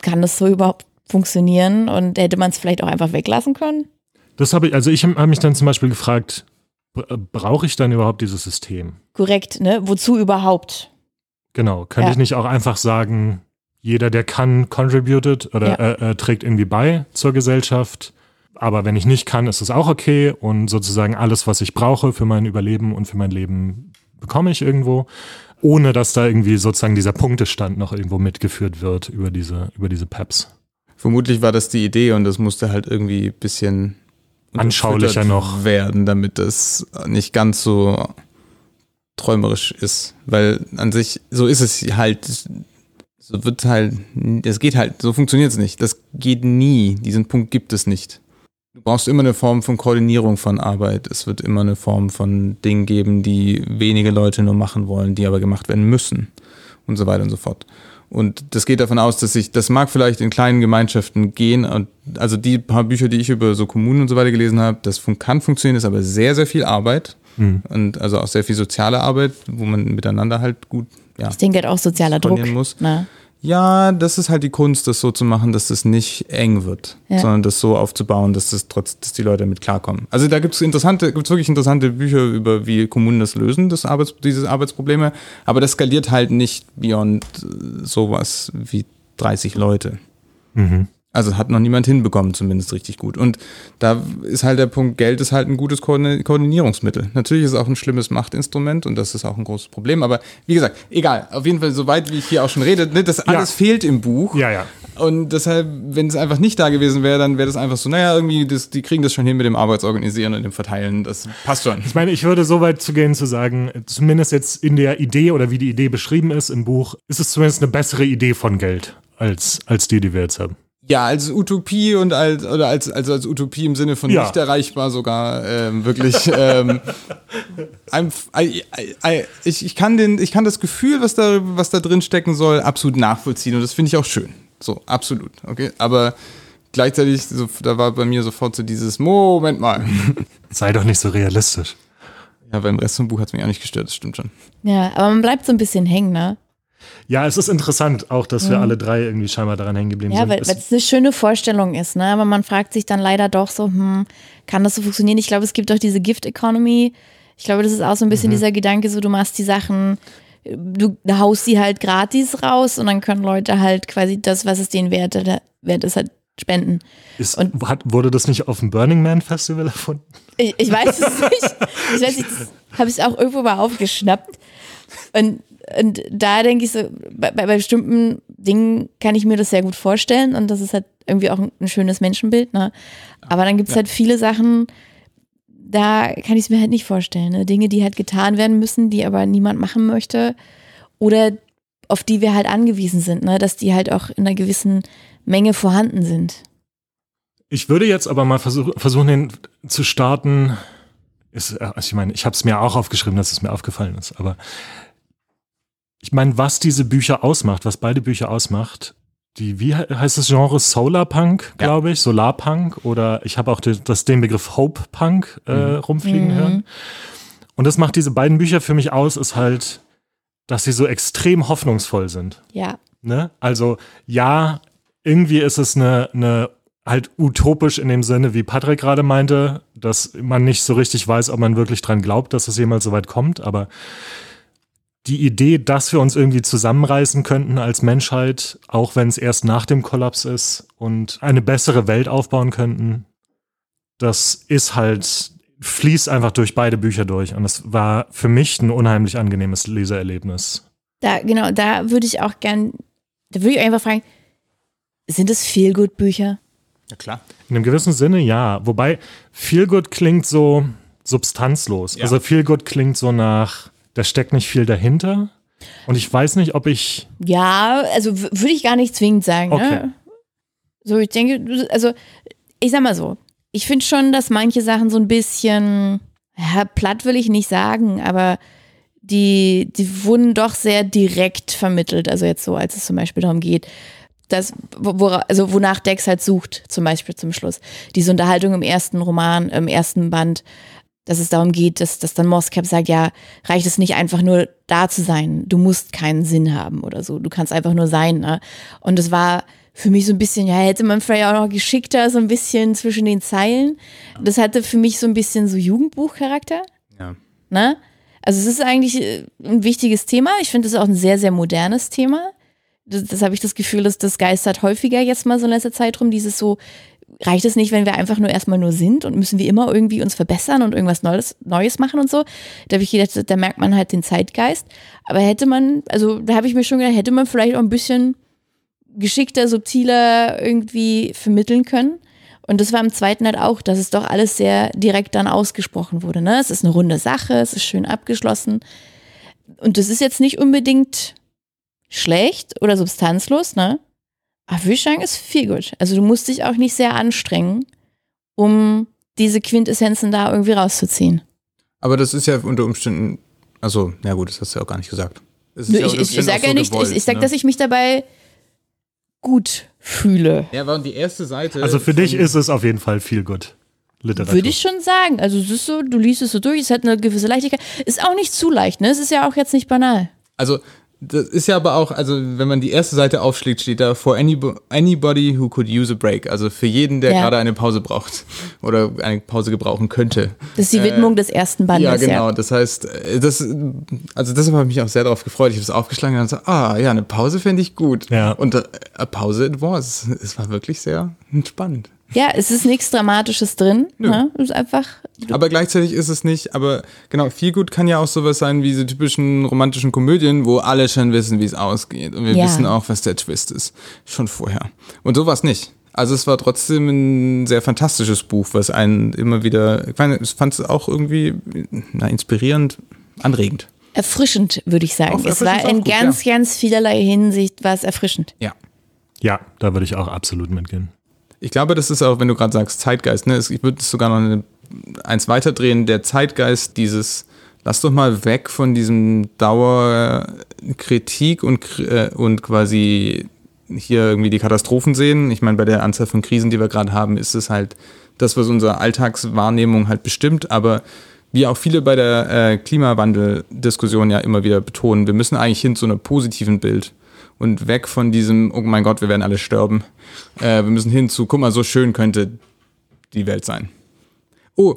kann das so überhaupt funktionieren und hätte man es vielleicht auch einfach weglassen können? Das habe ich, also ich habe hab mich dann zum Beispiel gefragt, bra- brauche ich dann überhaupt dieses System? Korrekt, ne? Wozu überhaupt? Genau, könnte Ja. ich nicht auch einfach sagen, jeder, der kann, contributed oder Ja. äh, äh, trägt irgendwie bei zur Gesellschaft. Aber wenn ich nicht kann, ist es auch okay und sozusagen alles, was ich brauche für mein Überleben und für mein Leben, bekomme ich irgendwo, ohne dass da irgendwie sozusagen dieser Punktestand noch irgendwo mitgeführt wird über diese, über diese Peps. Vermutlich war das die Idee und das musste halt irgendwie ein bisschen Anschaulicher noch. werden, damit das nicht ganz so träumerisch ist. Weil an sich, so ist es halt, so wird halt, es geht halt, so funktioniert es nicht. Das geht nie. Diesen Punkt gibt es nicht. Du brauchst immer eine Form von Koordinierung von Arbeit. Es wird immer eine Form von Dingen geben, die wenige Leute nur machen wollen, die aber gemacht werden müssen. Und so weiter und so fort. Und das geht davon aus, dass sich, das mag vielleicht in kleinen Gemeinschaften gehen. Und also die paar Bücher, die ich über so Kommunen und so weiter gelesen habe, das fun kann funktionieren, ist aber sehr, sehr viel Arbeit. Hm. Und also auch sehr viel soziale Arbeit, wo man miteinander halt gut, ja. Ich denke halt auch sozialer Druck. Koordinieren muss. Ne? Ja, das ist halt die Kunst, das so zu machen, dass das nicht eng wird, Ja. sondern das so aufzubauen, dass das trotz, dass die Leute damit klarkommen. Also da gibt's interessante, gibt's wirklich interessante Bücher über, wie Kommunen das lösen, das Arbeits, diese Arbeitsprobleme, aber das skaliert halt nicht beyond äh, sowas wie 30 Leute. Mhm. Also hat noch niemand hinbekommen, zumindest richtig gut. Und da ist halt der Punkt, Geld ist halt ein gutes Koordin- Koordinierungsmittel. Natürlich ist es auch ein schlimmes Machtinstrument und das ist auch ein großes Problem. Aber wie gesagt, egal. Auf jeden Fall, soweit wie ich hier auch schon rede, ne, das alles fehlt im Buch. Ja, ja. Und deshalb, wenn es einfach nicht da gewesen wäre, dann wäre das einfach so, naja, irgendwie, das, die kriegen das schon hin mit dem Arbeitsorganisieren und dem Verteilen. Das passt schon. Ich meine, ich würde so weit zu gehen, zu sagen, zumindest jetzt in der Idee oder wie die Idee beschrieben ist im Buch, ist es zumindest eine bessere Idee von Geld als, als die, die wir jetzt haben. Ja, als Utopie und als, oder als, also als Utopie im Sinne von Ja. nicht erreichbar sogar, ähm, wirklich. Ähm, (laughs) I, I, ich, ich, kann den, ich kann das Gefühl, was da, was da drin stecken soll, absolut nachvollziehen und das finde ich auch schön. So, absolut, okay. Aber gleichzeitig, so, da war bei mir sofort so dieses Moment mal. (laughs) Sei doch nicht so realistisch. Ja, beim Rest vom Buch hat es mich auch nicht gestört, das stimmt schon. Ja, aber man bleibt so ein bisschen hängen, ne? Ja, es ist interessant, auch dass wir alle drei irgendwie scheinbar daran hängen geblieben Ja, sind. Es- weil es eine schöne Vorstellung ist, ne? Aber man fragt sich dann leider doch so, hm, kann das so funktionieren? Ich glaube, es gibt auch diese Gift Economy. Ich glaube, das ist auch so ein bisschen Mhm. dieser Gedanke, so du machst die Sachen, du haust sie halt gratis raus und dann können Leute halt quasi das, was es denen wert, wert ist, halt spenden. ist, und- hat, wurde das nicht auf dem Burning Man Festival erfunden? Ich, ich weiß es (laughs) nicht. Ich weiß nicht, habe ich auch irgendwo mal aufgeschnappt. Und, und da denke ich so, bei, bei bestimmten Dingen kann ich mir das sehr gut vorstellen und das ist halt irgendwie auch ein, ein schönes Menschenbild. Ne? Aber dann gibt es halt viele Sachen, da kann ich es mir halt nicht vorstellen. Ne? Dinge, die halt getan werden müssen, die aber niemand machen möchte oder auf die wir halt angewiesen sind, ne? dass die halt auch in einer gewissen Menge vorhanden sind. Ich würde jetzt aber mal versuch, versuchen, den zu starten. Ist, äh, also ich meine, ich habe es mir auch aufgeschrieben, dass es mir aufgefallen ist, aber ich meine, was diese Bücher ausmacht, was beide Bücher ausmacht, die, wie he- heißt das Genre? Solarpunk, Ja. glaube ich, Solarpunk oder ich habe auch den, das, den Begriff Hope Punk äh, rumfliegen Mhm. hören. Und das macht diese beiden Bücher für mich aus, ist halt, dass sie so extrem hoffnungsvoll sind. Ja. Ne? Also ja, irgendwie ist es eine, eine halt utopisch in dem Sinne, wie Patrick gerade meinte, dass man nicht so richtig weiß, ob man wirklich dran glaubt, dass es jemals so weit kommt, aber die Idee, dass wir uns irgendwie zusammenreißen könnten als Menschheit, auch wenn es erst nach dem Kollaps ist und eine bessere Welt aufbauen könnten, das ist halt, fließt einfach durch beide Bücher durch. Und das war für mich ein unheimlich angenehmes Lesererlebnis. Da, genau, da würde ich auch gern, da würde ich einfach fragen, sind es Feelgood-Bücher? Ja, klar. In einem gewissen Sinne ja. Wobei Feelgood klingt so substanzlos. Ja. Also Feelgood klingt so nach, da steckt nicht viel dahinter. Und ich weiß nicht, ob ich. Ja, also würde ich gar nicht zwingend sagen. Okay. Ne? So, ich denke, also ich sag mal so, ich finde schon, dass manche Sachen so ein bisschen, ja, platt will ich nicht sagen, aber die, die wurden doch sehr direkt vermittelt. Also jetzt so, als es zum Beispiel darum geht, dass, wo, wora- also wonach Dex halt sucht, zum Beispiel zum Schluss. Diese Unterhaltung im ersten Roman, im ersten Band, dass es darum geht, dass, dass dann Moscap sagt, ja, reicht es nicht einfach nur da zu sein, du musst keinen Sinn haben oder so, du kannst einfach nur sein. Ne? Und es war für mich so ein bisschen, ja, hätte man vielleicht auch noch geschickter, so ein bisschen zwischen den Zeilen. Das hatte für mich so ein bisschen so Jugendbuchcharakter. Ja. Ne? Also es ist eigentlich äh, ein wichtiges Thema. Ich finde es auch ein sehr, sehr modernes Thema. Das, das habe ich das Gefühl, dass das geistert häufiger jetzt mal so in letzter Zeit rum. Dieses so, reicht es nicht, wenn wir einfach nur erstmal nur sind und müssen wir immer irgendwie uns verbessern und irgendwas Neues, Neues machen und so. Da habe ich gedacht, da merkt man halt den Zeitgeist. Aber hätte man, also da habe ich mir schon gedacht, hätte man vielleicht auch ein bisschen geschickter, subtiler irgendwie vermitteln können. Und das war im zweiten halt auch, dass es doch alles sehr direkt dann ausgesprochen wurde. Ne? Es ist eine runde Sache, es ist schön abgeschlossen. Und das ist jetzt nicht unbedingt schlecht oder substanzlos, ne? Aber würde ich sagen, ist viel gut. Also du musst dich auch nicht sehr anstrengen, um diese Quintessenzen da irgendwie rauszuziehen. Aber das ist ja unter Umständen, also, na gut, das hast du ja auch gar nicht gesagt. Es ist Nö, ja ich ich, ich sage ja so nicht, ich, gewollt, ich sage, ne? dass ich mich dabei gut fühle. Ja, war die erste Seite. Also für dich ist es auf jeden Fall viel gut. Literatur. Würde ich schon sagen. Also es ist so, du liest es so durch, es hat eine gewisse Leichtigkeit. Ist auch nicht zu leicht, ne? Es ist ja auch jetzt nicht banal. Also, das ist ja aber auch, also wenn man die erste Seite aufschlägt, steht da for anybo- anybody who could use a break. Also für jeden, der Ja. gerade eine Pause braucht oder eine Pause gebrauchen könnte. Das ist die Widmung des ersten Bandes. ja, genau. Das heißt, äh, das, also deshalb habe ich mich auch sehr darauf gefreut. Ich habe es aufgeschlagen und so, ah, ja, eine Pause fände ich gut. Ja. Und äh, a Pause it was. Es war wirklich sehr spannend. Ja, es ist nichts Dramatisches drin. Ne? Es ist einfach. Aber gleichzeitig ist es nicht, aber genau, viel gut kann ja auch sowas sein wie diese typischen romantischen Komödien, wo alle schon wissen, wie es ausgeht. Und wir Ja. wissen auch, was der Twist ist. Schon vorher. Und sowas nicht. Also es war trotzdem ein sehr fantastisches Buch, was einen immer wieder, ich meine, ich fand es auch irgendwie na, inspirierend, anregend. Erfrischend, würde ich sagen. Auch es war in gut, ganz, ganz vielerlei Hinsicht was erfrischend. Ja. Ja, da würde ich auch absolut mitgehen. Ich glaube, das ist auch, wenn du gerade sagst, Zeitgeist, ne? Ich würde es sogar noch eine, eins weiterdrehen, der Zeitgeist dieses, lass doch mal weg von diesem Dauerkritik und, kr- äh, und quasi hier irgendwie die Katastrophen sehen. Ich meine, bei der Anzahl von Krisen, die wir gerade haben, ist es halt das, was unsere Alltagswahrnehmung halt bestimmt, aber wie auch viele bei der äh, Klimawandel-Diskussion ja immer wieder betonen, wir müssen eigentlich hin zu einem positiven Bild und weg von diesem, oh mein Gott, wir werden alle sterben. Äh, wir müssen hin zu, guck mal, so schön könnte die Welt sein. Oh,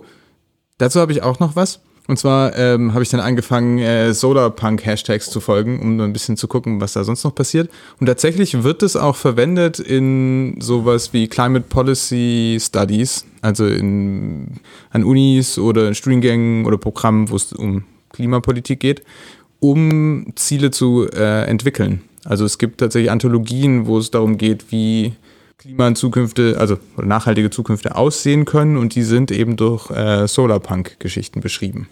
dazu habe ich auch noch was. Und zwar ähm, habe ich dann angefangen, äh, Solarpunk-Hashtags zu folgen, um ein bisschen zu gucken, was da sonst noch passiert. Und tatsächlich wird es auch verwendet in sowas wie Climate Policy Studies, also in, an Unis oder in Studiengängen oder Programmen, wo es um Klimapolitik geht, um Ziele zu äh, entwickeln. Also es gibt tatsächlich Anthologien, wo es darum geht, wie Klimazukünfte, also oder nachhaltige Zukünfte aussehen können und die sind eben durch äh, Solarpunk-Geschichten beschrieben.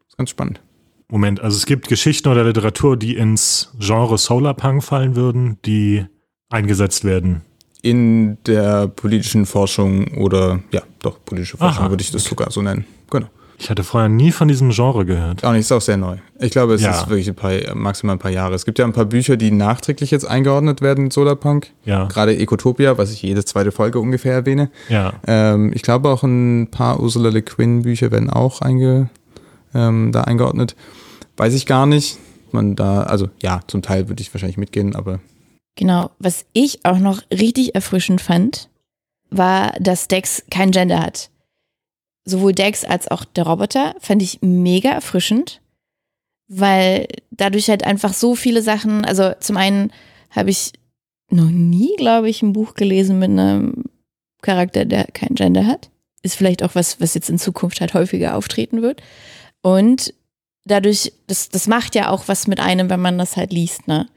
Das ist ganz spannend. Moment, also es gibt Geschichten oder Literatur, die ins Genre Solarpunk fallen würden, die eingesetzt werden. In der politischen Forschung oder ja, doch, politische Forschung Aha, würde ich das okay. sogar so nennen. Genau. Ich hatte vorher nie von diesem Genre gehört. Auch nicht, ist auch sehr neu. Ich glaube, es Ja. ist wirklich ein paar, maximal ein paar Jahre. Es gibt ja ein paar Bücher, die nachträglich jetzt eingeordnet werden mit Solarpunk. Ja. Gerade Ecotopia, was ich jede zweite Folge ungefähr erwähne. Ja. Ähm, ich glaube auch ein paar Ursula Le Guin Bücher werden auch einge, ähm, da eingeordnet. Weiß ich gar nicht. Man da, also ja, zum Teil würde ich wahrscheinlich mitgehen, aber Genau. Was ich auch noch richtig erfrischend fand, war, dass Dex kein Gender hat. Sowohl Dex als auch der Roboter fand ich mega erfrischend, weil dadurch halt einfach so viele Sachen, also zum einen habe ich noch nie, glaube ich, ein Buch gelesen mit einem Charakter, der kein Gender hat. Ist vielleicht auch was, was jetzt in Zukunft halt häufiger auftreten wird. Und dadurch, das, das macht ja auch was mit einem, wenn man das halt liest, ne?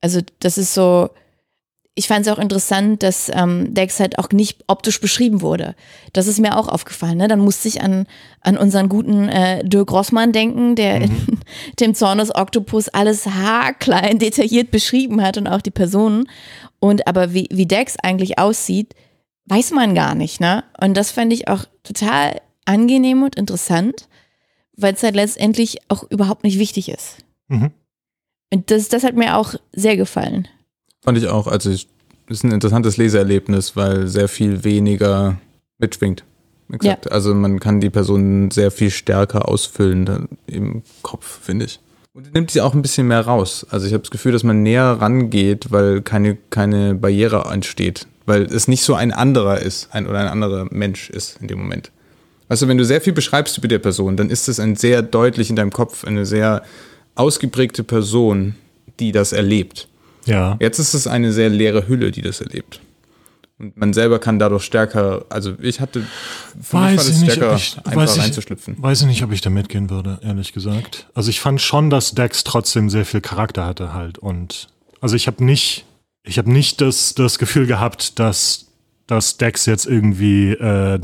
Also das ist so, ich fand es auch interessant, dass ähm, Dex halt auch nicht optisch beschrieben wurde. Das ist mir auch aufgefallen. Ne? Dann musste ich an, an unseren guten äh, Dirk Rossmann denken, der in (laughs) dem Zorn des Oktopus alles haarklein detailliert beschrieben hat und auch die Personen. Und aber wie, wie Dex eigentlich aussieht, weiß man gar nicht. Ne? Und das fand ich auch total angenehm und interessant, weil es halt letztendlich auch überhaupt nicht wichtig ist. Mhm. Und das, das hat mir auch sehr gefallen. Fand ich auch, also es ist ein interessantes Leseerlebnis, weil sehr viel weniger mitschwingt. Exakt. Also man kann die Person sehr viel stärker ausfüllen dann im Kopf, finde ich. Und nimmt sie auch ein bisschen mehr raus. Also ich habe das Gefühl, dass man näher rangeht, weil keine, keine Barriere entsteht. Weil es nicht so ein anderer ist, ein oder ein anderer Mensch ist in dem Moment. Also wenn du sehr viel beschreibst über die Person, dann ist es ein sehr deutlich in deinem Kopf, eine sehr ausgeprägte Person, die das erlebt. Ja. Jetzt ist es eine sehr leere Hülle, die das erlebt. Und man selber kann dadurch stärker, also ich hatte, für mich war Weiß das ich nicht, stärker, ich, weiß, einfach ich, reinzuschlüpfen. weiß ich nicht, ob ich da mitgehen würde, ehrlich gesagt. Also ich fand schon, dass Dex trotzdem sehr viel Charakter hatte halt. Und also ich habe nicht, ich habe nicht das, das Gefühl gehabt, dass, dass Dex jetzt irgendwie äh,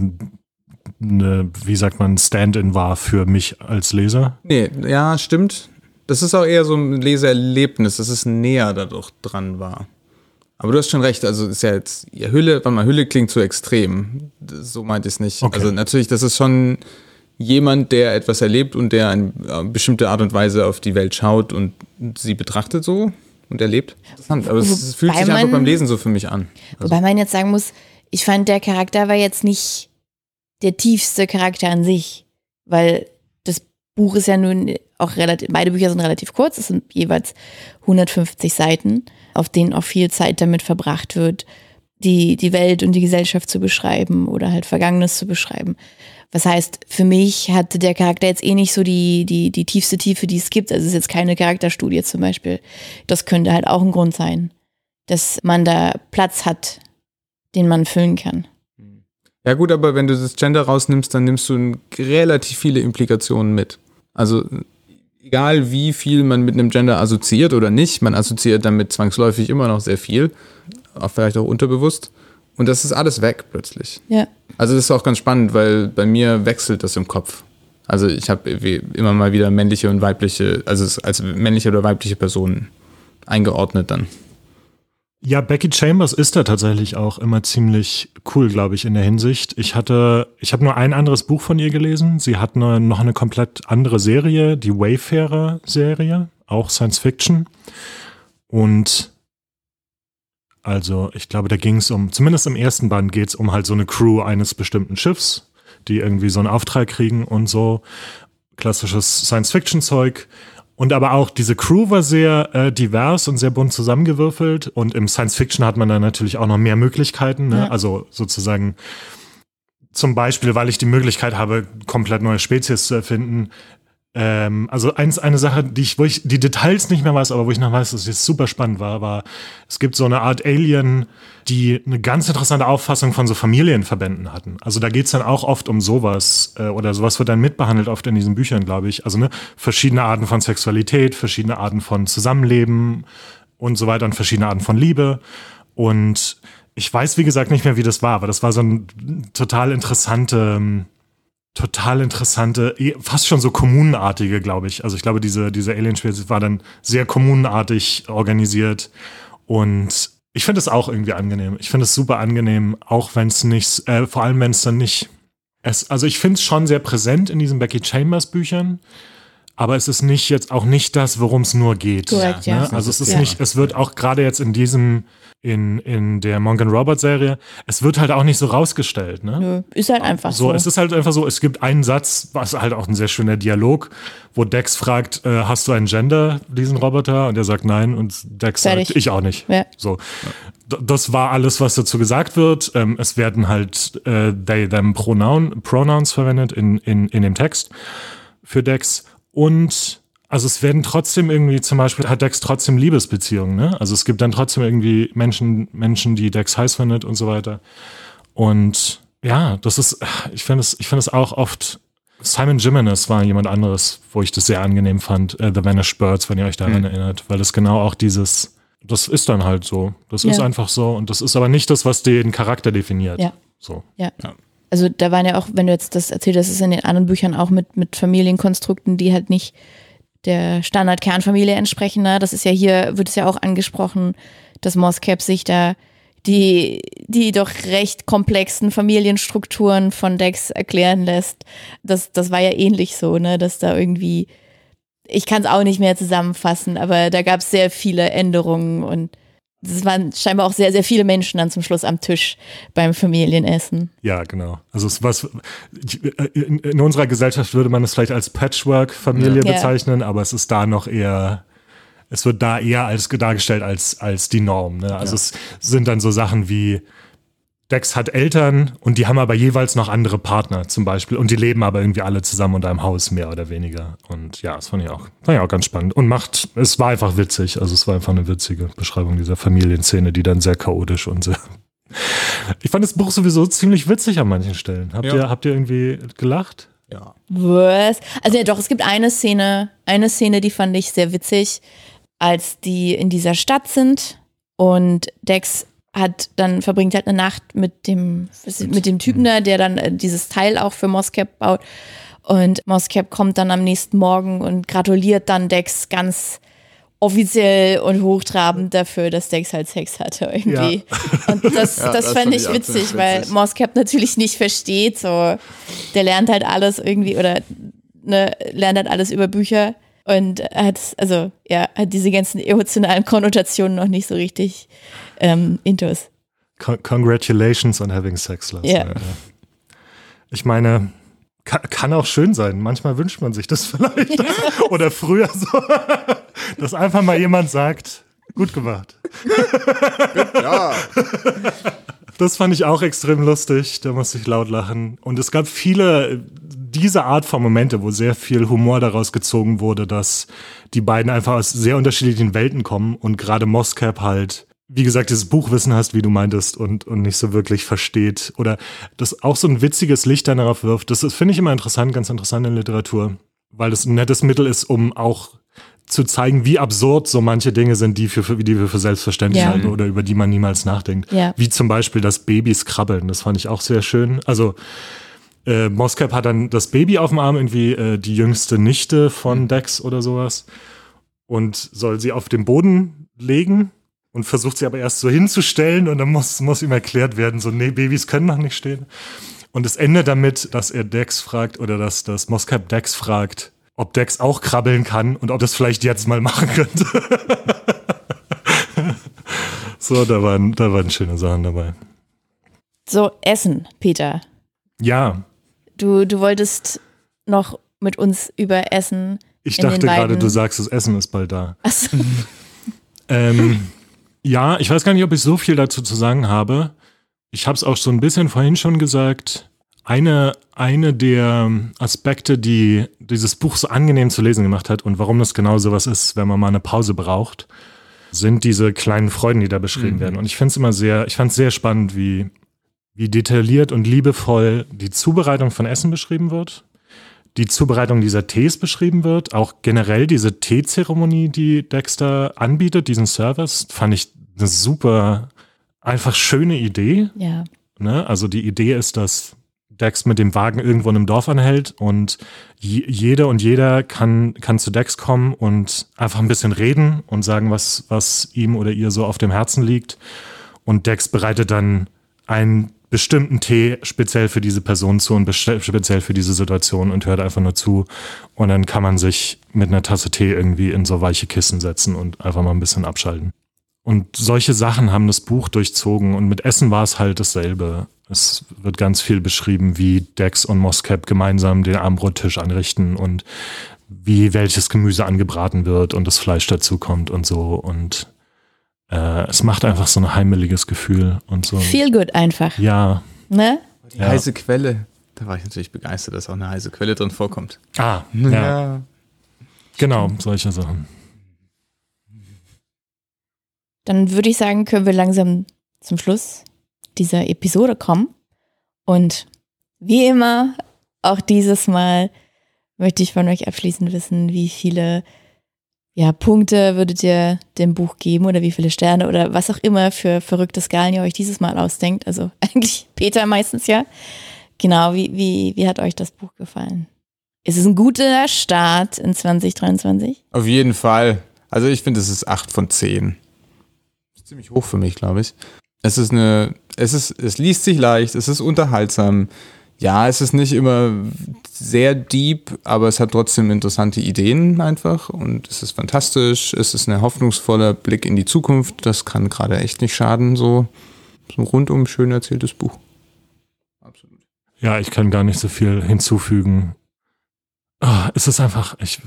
eine, wie sagt man, Stand-in war für mich als Leser. Nee, ja, stimmt. Das ist auch eher so ein Leseerlebnis, dass es näher dadurch dran war. Aber du hast schon recht, also ist ja jetzt, ja, Hülle, warte mal, Hülle klingt zu extrem. So meinte ich es nicht. Okay. Also natürlich, das ist schon jemand, der etwas erlebt und der eine äh, bestimmte Art und Weise auf die Welt schaut und sie betrachtet so und erlebt. Interessant, aber es, es fühlt Wobei sich einfach man- beim Lesen so für mich an. Also, Wobei man jetzt sagen muss, ich fand, der Charakter war jetzt nicht der tiefste Charakter an sich, weil Buch ist ja nun auch relativ, beide Bücher sind relativ kurz, es sind jeweils 150 Seiten, auf denen auch viel Zeit damit verbracht wird, die, die Welt und die Gesellschaft zu beschreiben oder halt Vergangenes zu beschreiben. Was heißt, für mich hatte der Charakter jetzt eh nicht so die, die, die tiefste Tiefe, die es gibt. Also es ist jetzt keine Charakterstudie zum Beispiel. Das könnte halt auch ein Grund sein, dass man da Platz hat, den man füllen kann. Ja gut, aber wenn du das Gender rausnimmst, dann nimmst du relativ viele Implikationen mit. Also egal wie viel man mit einem Gender assoziiert oder nicht, man assoziiert damit zwangsläufig immer noch sehr viel, auch vielleicht auch unterbewusst. Und das ist alles weg plötzlich. Ja. Also das ist auch ganz spannend, weil bei mir wechselt das im Kopf. Also ich habe immer mal wieder männliche und weibliche, also als männliche oder weibliche Personen eingeordnet dann. Ja, Becky Chambers ist da tatsächlich auch immer ziemlich cool, glaube ich, in der Hinsicht. Ich hatte, ich habe nur ein anderes Buch von ihr gelesen. Sie hat eine, noch eine komplett andere Serie, die Wayfarer-Serie, auch Science Fiction. Und also, ich glaube, da ging es um, zumindest im ersten Band geht es um halt so eine Crew eines bestimmten Schiffs, die irgendwie so einen Auftrag kriegen und so. Klassisches Science-Fiction-Zeug. Und aber auch diese Crew war sehr äh, divers und sehr bunt zusammengewürfelt. Und im Science-Fiction hat man dann natürlich auch noch mehr Möglichkeiten. Ne? Ja. Also sozusagen zum Beispiel, weil ich die Möglichkeit habe, komplett neue Spezies zu erfinden. Ähm, also eins, eine Sache, die ich, wo ich die Details nicht mehr weiß, aber wo ich noch weiß, dass es super spannend war, war, es gibt so eine Art Alien, die eine ganz interessante Auffassung von so Familienverbänden hatten. Also da geht's dann auch oft um sowas, äh, oder sowas wird dann mitbehandelt oft in diesen Büchern, glaube ich. Also ne, verschiedene Arten von Sexualität, verschiedene Arten von Zusammenleben und so weiter und verschiedene Arten von Liebe. Und ich weiß, wie gesagt, nicht mehr, wie das war, aber das war so ein total interessante, ähm, total interessante, eh, fast schon so kommunenartige, glaube ich. Also ich glaube, diese, diese Alien-Spezies war dann sehr kommunenartig organisiert und ich finde es auch irgendwie angenehm. Ich finde es super angenehm, auch wenn es nicht, äh, vor allem wenn es dann nicht, es, also ich finde es schon sehr präsent in diesen Becky Chambers Büchern, aber es ist nicht jetzt auch nicht das, worum es nur geht. Korrekt, ja. Ne? Also es ist Ja. nicht, es wird auch gerade jetzt in diesem, in, in der Morgan Roberts Serie, es wird halt auch nicht so rausgestellt, ne? Nö, ist halt einfach So, so. es ist halt einfach so, es gibt einen Satz, was halt auch ein sehr schöner Dialog, wo Dex fragt, äh, hast du ein Gender, diesen Roboter? Und er sagt nein und Dex Fertig. sagt, ich auch nicht. Ja. So, D das war alles, was dazu gesagt wird. Ähm, es werden halt äh, they, them Pronoun, Pronouns verwendet in, in, in dem Text für Dex und also es werden trotzdem irgendwie, zum Beispiel hat Dex trotzdem Liebesbeziehungen, ne? Also es gibt dann trotzdem irgendwie Menschen, Menschen, die Dex heiß findet und so weiter. Und ja, das ist, ich finde es, ich finde es auch oft. Simon Jimenez war jemand anderes, wo ich das sehr angenehm fand. Äh, The Vanished Birds, wenn ihr euch daran erinnert, weil das genau auch dieses, das ist dann halt so. Das ist Ja. einfach so. Und das ist aber nicht das, was den Charakter definiert. Ja. So. Ja. Also da waren ja auch, wenn du jetzt das erzählt hast, ist in den anderen Büchern auch mit, mit Familienkonstrukten, die halt nicht der Standard-Kernfamilie entsprechen. Ne? Das ist ja hier, wird es ja auch angesprochen, dass Moscap sich da die, die doch recht komplexen Familienstrukturen von Dex erklären lässt. Das, das war ja ähnlich so, ne? Dass da irgendwie, ich kann es auch nicht mehr zusammenfassen, aber da gab es sehr viele Änderungen und es waren scheinbar auch sehr, sehr viele Menschen dann zum Schluss am Tisch beim Familienessen. Ja, genau. Also es was in, unserer Gesellschaft würde man es vielleicht als Patchwork-Familie Ja. bezeichnen, aber es ist da noch eher, es wird da eher als dargestellt als, als die Norm. Ne? Also es sind dann so Sachen wie Dex hat Eltern und die haben aber jeweils noch andere Partner zum Beispiel und die leben aber irgendwie alle zusammen unter einem Haus, mehr oder weniger. Und ja, das fand ich auch, fand ich auch ganz spannend. Und macht, es war einfach witzig. Also es war einfach eine witzige Beschreibung dieser Familienszene, die dann sehr chaotisch und sehr (laughs) ich fand das Buch sowieso ziemlich witzig an manchen Stellen. Habt, Ja. ihr, habt ihr irgendwie gelacht? Ja. Was? Also ja doch, es gibt eine Szene, eine Szene, die fand ich sehr witzig, als die in dieser Stadt sind und Dex hat dann verbringt halt eine Nacht mit dem mit dem Typen da, der dann äh, dieses Teil auch für Moscap baut und Moscap kommt dann am nächsten Morgen und gratuliert dann Dex ganz offiziell und hochtrabend dafür, dass Dex halt Sex hatte irgendwie. Und (laughs) das, Ja, das das fand ich witzig, ziemlich weil witzig. Moscap natürlich nicht versteht, so der lernt halt alles irgendwie oder ne, lernt halt alles über Bücher und hat, also ja, hat diese ganzen emotionalen Konnotationen noch nicht so richtig ähm, intus. Con congratulations on having sex last night. Ja. Ich meine, kann, kann auch schön sein. Manchmal wünscht man sich das (laughs) vielleicht. Oder früher so, (laughs) dass einfach mal jemand sagt, gut gemacht. Ja. Das fand ich auch extrem lustig. Da musste ich laut lachen. Und es gab viele diese Art von Momente, wo sehr viel Humor daraus gezogen wurde, dass die beiden einfach aus sehr unterschiedlichen Welten kommen und gerade Moscap halt, wie gesagt, dieses Buchwissen hast, wie du meintest, und, und nicht so wirklich versteht. Oder das auch so ein witziges Licht dann darauf wirft. Das finde ich immer interessant, ganz interessant in Literatur, weil das ein nettes Mittel ist, um auch zu zeigen, wie absurd so manche Dinge sind, die, für, die wir für selbstverständlich Ja. halten oder über die man niemals nachdenkt. Ja. Wie zum Beispiel das Babys krabbeln. Das fand ich auch sehr schön. Also äh, Moscap hat dann das Baby auf dem Arm, irgendwie äh, die jüngste Nichte von Dex oder sowas. Und soll sie auf den Boden legen und versucht sie aber erst so hinzustellen und dann muss, muss ihm erklärt werden, so, nee, Babys können noch nicht stehen. Und es endet damit, dass er Dex fragt oder dass, dass Moscap Dex fragt, ob Dex auch krabbeln kann und ob das vielleicht jetzt mal machen könnte. (laughs) so, da waren, da waren schöne Sachen dabei. So, Essen, Peter. Ja, du, du wolltest noch mit uns über Essen. Ich dachte gerade, du sagst, das Essen ist bald da. Achso, (laughs) Ähm, ja, ich weiß gar nicht, ob ich so viel dazu zu sagen habe. Ich habe es auch so ein bisschen vorhin schon gesagt. Eine, eine der Aspekte, die dieses Buch so angenehm zu lesen gemacht hat und warum das genau sowas ist, wenn man mal eine Pause braucht, sind diese kleinen Freuden, die da beschrieben werden. Und ich finde es immer sehr, ich fand es sehr spannend, wie, wie detailliert und liebevoll die Zubereitung von Essen beschrieben wird die Zubereitung dieser Tees beschrieben wird, auch generell diese Teezeremonie, die Dexter anbietet, diesen Service, fand ich eine super, einfach schöne Idee. ja. Ne? Also die Idee ist, dass Dex mit dem Wagen irgendwo in einem Dorf anhält und je, jeder und jeder kann, kann zu Dex kommen und einfach ein bisschen reden und sagen, was, was ihm oder ihr so auf dem Herzen liegt. Und Dex bereitet dann einen bestimmten Tee speziell für diese Person zu und speziell für diese Situation und hört einfach nur zu. Und dann kann man sich mit einer Tasse Tee irgendwie in so weiche Kissen setzen und einfach mal ein bisschen abschalten. Und solche Sachen haben das Buch durchzogen und mit Essen war es halt dasselbe. Es wird ganz viel beschrieben, wie Dex und Moscap gemeinsam den Armbrottisch anrichten und wie welches Gemüse angebraten wird und das Fleisch dazu kommt und so. Und äh, es macht einfach so ein heimeliges Gefühl und so. Feel good einfach. Ja. Ne? Die Ja. heiße Quelle. Da war ich natürlich begeistert, dass auch eine heiße Quelle drin vorkommt. Ah, ja. Genau, solche Sachen. Dann würde ich sagen, können wir langsam zum Schluss dieser Episode kommen. Und wie immer, auch dieses Mal möchte ich von euch abschließend wissen, wie viele ja, Punkte würdet ihr dem Buch geben oder wie viele Sterne oder was auch immer für verrückte Skalen ihr euch dieses Mal ausdenkt. Also (laughs) eigentlich Peter meistens ja. Genau, wie, wie, wie hat euch das Buch gefallen? Ist es ein guter Start in 2023? Auf jeden Fall. Also ich finde, es ist 8 von 10. Ist ziemlich hoch für mich, glaube ich. Es ist eine, es ist, es liest sich leicht, es ist unterhaltsam. Ja, es ist nicht immer sehr deep, aber es hat trotzdem interessante Ideen einfach und es ist fantastisch. Es ist ein hoffnungsvoller Blick in die Zukunft. Das kann gerade echt nicht schaden, so, so ein rundum schön erzähltes Buch. Absolut. Ja, ich kann gar nicht so viel hinzufügen. Ah, es ist einfach, ich,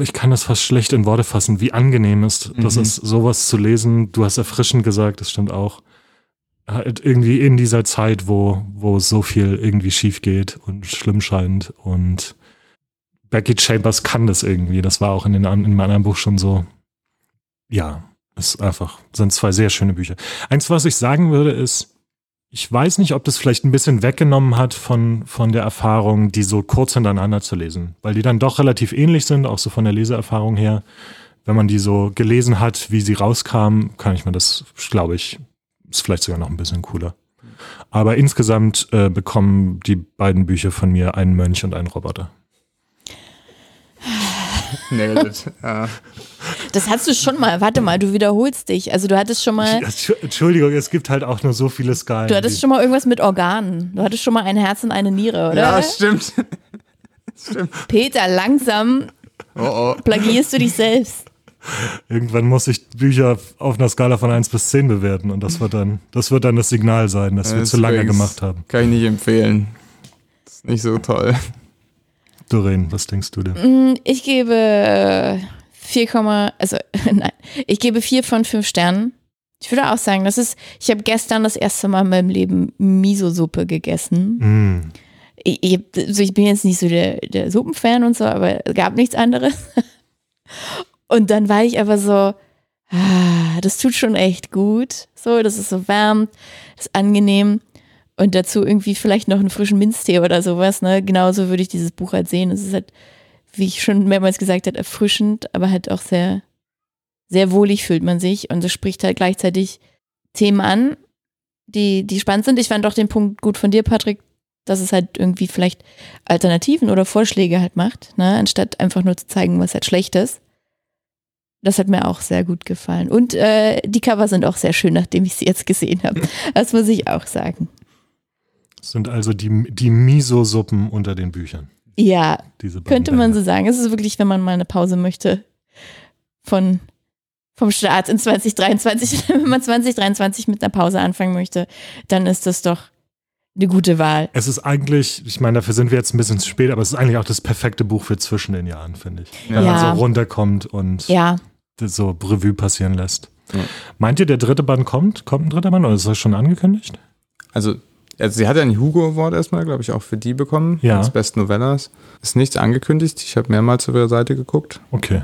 ich kann das fast schlecht in Worte fassen, wie angenehm ist, das Mhm. ist, sowas zu lesen. Du hast erfrischend gesagt, das stimmt auch. Halt irgendwie in dieser Zeit, wo, wo so viel irgendwie schief geht und schlimm scheint. Und Becky Chambers kann das irgendwie. Das war auch in, den, in meinem anderen Buch schon so. Ja, ist einfach, sind zwei sehr schöne Bücher. Eins, was ich sagen würde, ist, ich weiß nicht, ob das vielleicht ein bisschen weggenommen hat von, von der Erfahrung, die so kurz hintereinander zu lesen, weil die dann doch relativ ähnlich sind, auch so von der Leseerfahrung her. Wenn man die so gelesen hat, wie sie rauskamen, kann ich mir das, glaube ich, ist vielleicht sogar noch ein bisschen cooler. Aber insgesamt äh, bekommen die beiden Bücher von mir einen Mönch und einen Roboter. Nailed it. (laughs) Ja. Das hast du schon mal. Warte mal, du wiederholst dich. Also du hattest schon mal. Entschuldigung, es gibt halt auch nur so viele Skalen. Du hattest schon mal irgendwas mit Organen. Du hattest schon mal ein Herz und eine Niere, oder? ja, stimmt. (laughs) stimmt. Peter, langsam Oh, oh. plagierst du dich selbst. Irgendwann muss ich Bücher auf einer Skala von 1 bis 10 bewerten und das wird dann das, wird dann das Signal sein, dass wir Das zu lange gemacht haben. Kann ich nicht empfehlen. Das ist nicht so toll. Doreen, was denkst du denn? Mm, Ich gebe 4, also (laughs) nein, ich gebe 4 von 5 Sternen. Ich würde auch sagen, das ist, ich habe gestern das erste Mal in meinem Leben Miso-Suppe gegessen. Mm. Ich, ich, also ich bin jetzt nicht so der, der Suppenfan und so, aber es gab nichts anderes. (laughs) Und dann war ich aber so, ah, das tut schon echt gut. So, das ist so warm, das ist angenehm. Und dazu irgendwie vielleicht noch einen frischen Minztee oder sowas. Ne? Genauso würde ich dieses Buch halt sehen. Es ist halt, wie ich schon mehrmals gesagt habe, erfrischend, aber halt auch sehr, sehr wohlig fühlt man sich. Und es spricht halt gleichzeitig Themen an, die, die spannend sind. Ich fand auch den Punkt gut von dir, Patrick, dass es halt irgendwie vielleicht Alternativen oder Vorschläge halt macht, ne? anstatt einfach nur zu zeigen, was halt schlecht ist. Das hat mir auch sehr gut gefallen. Und äh, die Cover sind auch sehr schön, nachdem ich sie jetzt gesehen habe. (laughs) Das muss ich auch sagen. Das sind also die, die Miso-Suppen unter den Büchern. Ja, könnte man so sagen. Es ist wirklich, wenn man mal eine Pause möchte von, vom Start in 2023, (laughs) wenn man 2023 mit einer Pause anfangen möchte, dann ist das doch eine gute Wahl. Es ist eigentlich, ich meine, dafür sind wir jetzt ein bisschen zu spät, aber es ist eigentlich auch das perfekte Buch für zwischen den Jahren, finde ich. Wenn Ja. man so runterkommt und Ja, so Revue passieren lässt. Ja. Meint ihr, der dritte Band kommt? Kommt ein dritter Band oder ist das schon angekündigt? Also, also sie hat ja einen Hugo Award erstmal, glaube ich, auch für die bekommen, Ja. als Best Novellas. Ist nichts angekündigt. Ich habe mehrmals auf ihrer Seite geguckt. Okay.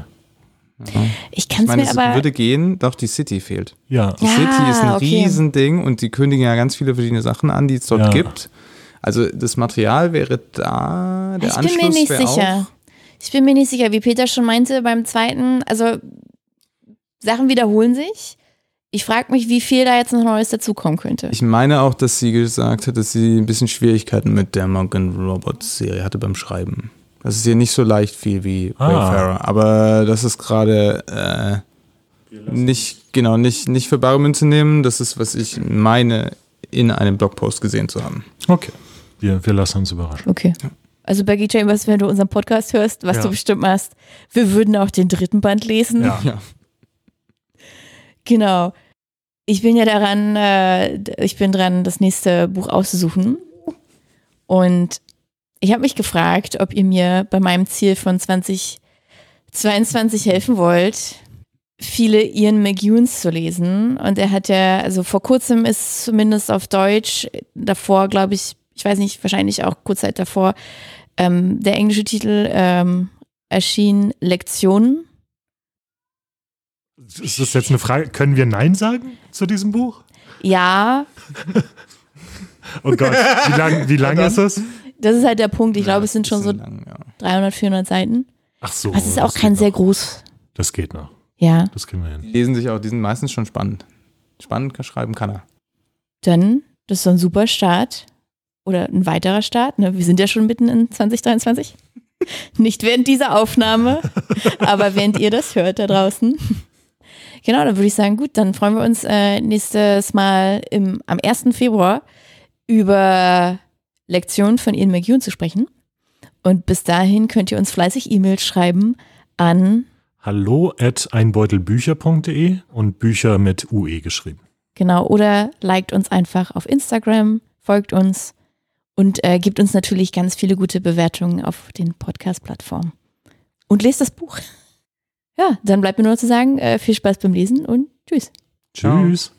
Ich kann Ich es meine, mir es aber. würde gehen, doch die City fehlt. Ja. Die Ja, City ist ein okay. Riesending und die kündigen ja ganz viele verschiedene Sachen an, die es dort Ja. gibt. Also das Material wäre da, der ich bin Anschluss mir nicht sicher. Auch, Ich bin mir nicht sicher, wie Peter schon meinte beim zweiten. Also Sachen wiederholen sich. Ich frage mich, wie viel da jetzt noch Neues dazukommen könnte. ich meine auch, dass sie gesagt hat, dass sie ein bisschen Schwierigkeiten mit der Morgan Robots Serie hatte beim Schreiben. Das ist ihr nicht so leicht viel wie Ah. Wayfarer, aber das ist gerade äh, nicht genau nicht nicht für bare Münze nehmen. Das ist was ich meine in einem Blogpost gesehen zu haben. Okay. Wir, wir lassen uns überraschen. Okay. Also Becky Chambers, wenn du unseren Podcast hörst, was Ja. du bestimmt machst, wir würden auch den dritten Band lesen. Ja. Ja. Genau. Ich bin ja daran, äh, ich bin dran, das nächste Buch auszusuchen. Und ich habe mich gefragt, ob ihr mir bei meinem Ziel von 2022 helfen wollt, viele Ian McEwans zu lesen. Und er hat ja, also vor kurzem ist zumindest auf Deutsch, davor glaube ich, ich weiß nicht, wahrscheinlich auch kurz Zeit davor, ähm, der englische Titel ähm, erschien Lektionen. Ist das jetzt eine Frage? Können wir Nein sagen zu diesem Buch? Ja, (laughs) Oh Gott, wie lang, wie lang ist es? Das ist halt der Punkt. Ich Ja, glaube, es sind schon so lang, ja. 300, 400 Seiten. Ach so. Aber es ist auch das kein sehr noch. groß. Das geht noch. Ja, Das kriegen wir Die hin. lesen sich auch, die sind meistens schon spannend. Spannend kann schreiben kann er. dann, das ist so ein super Start. Oder ein weiterer Start. Ne? Wir sind ja schon mitten in 2023. (laughs) Nicht während dieser Aufnahme, (laughs) aber während ihr das hört da draußen. Genau, dann würde ich sagen, gut, dann freuen wir uns äh, nächstes Mal im, am 1. Februar über Lektionen von Ian McEwan zu sprechen. Und bis dahin könnt ihr uns fleißig E-Mails schreiben an Hallo at einbeutelbücher.de und Bücher mit UE geschrieben. Genau, oder liked uns einfach auf Instagram, folgt uns und äh, gibt uns natürlich ganz viele gute Bewertungen auf den Podcast-Plattformen. Und lest das Buch. Ja, dann bleibt mir nur noch zu sagen, äh, viel Spaß beim Lesen und tschüss. Ciao. Tschüss.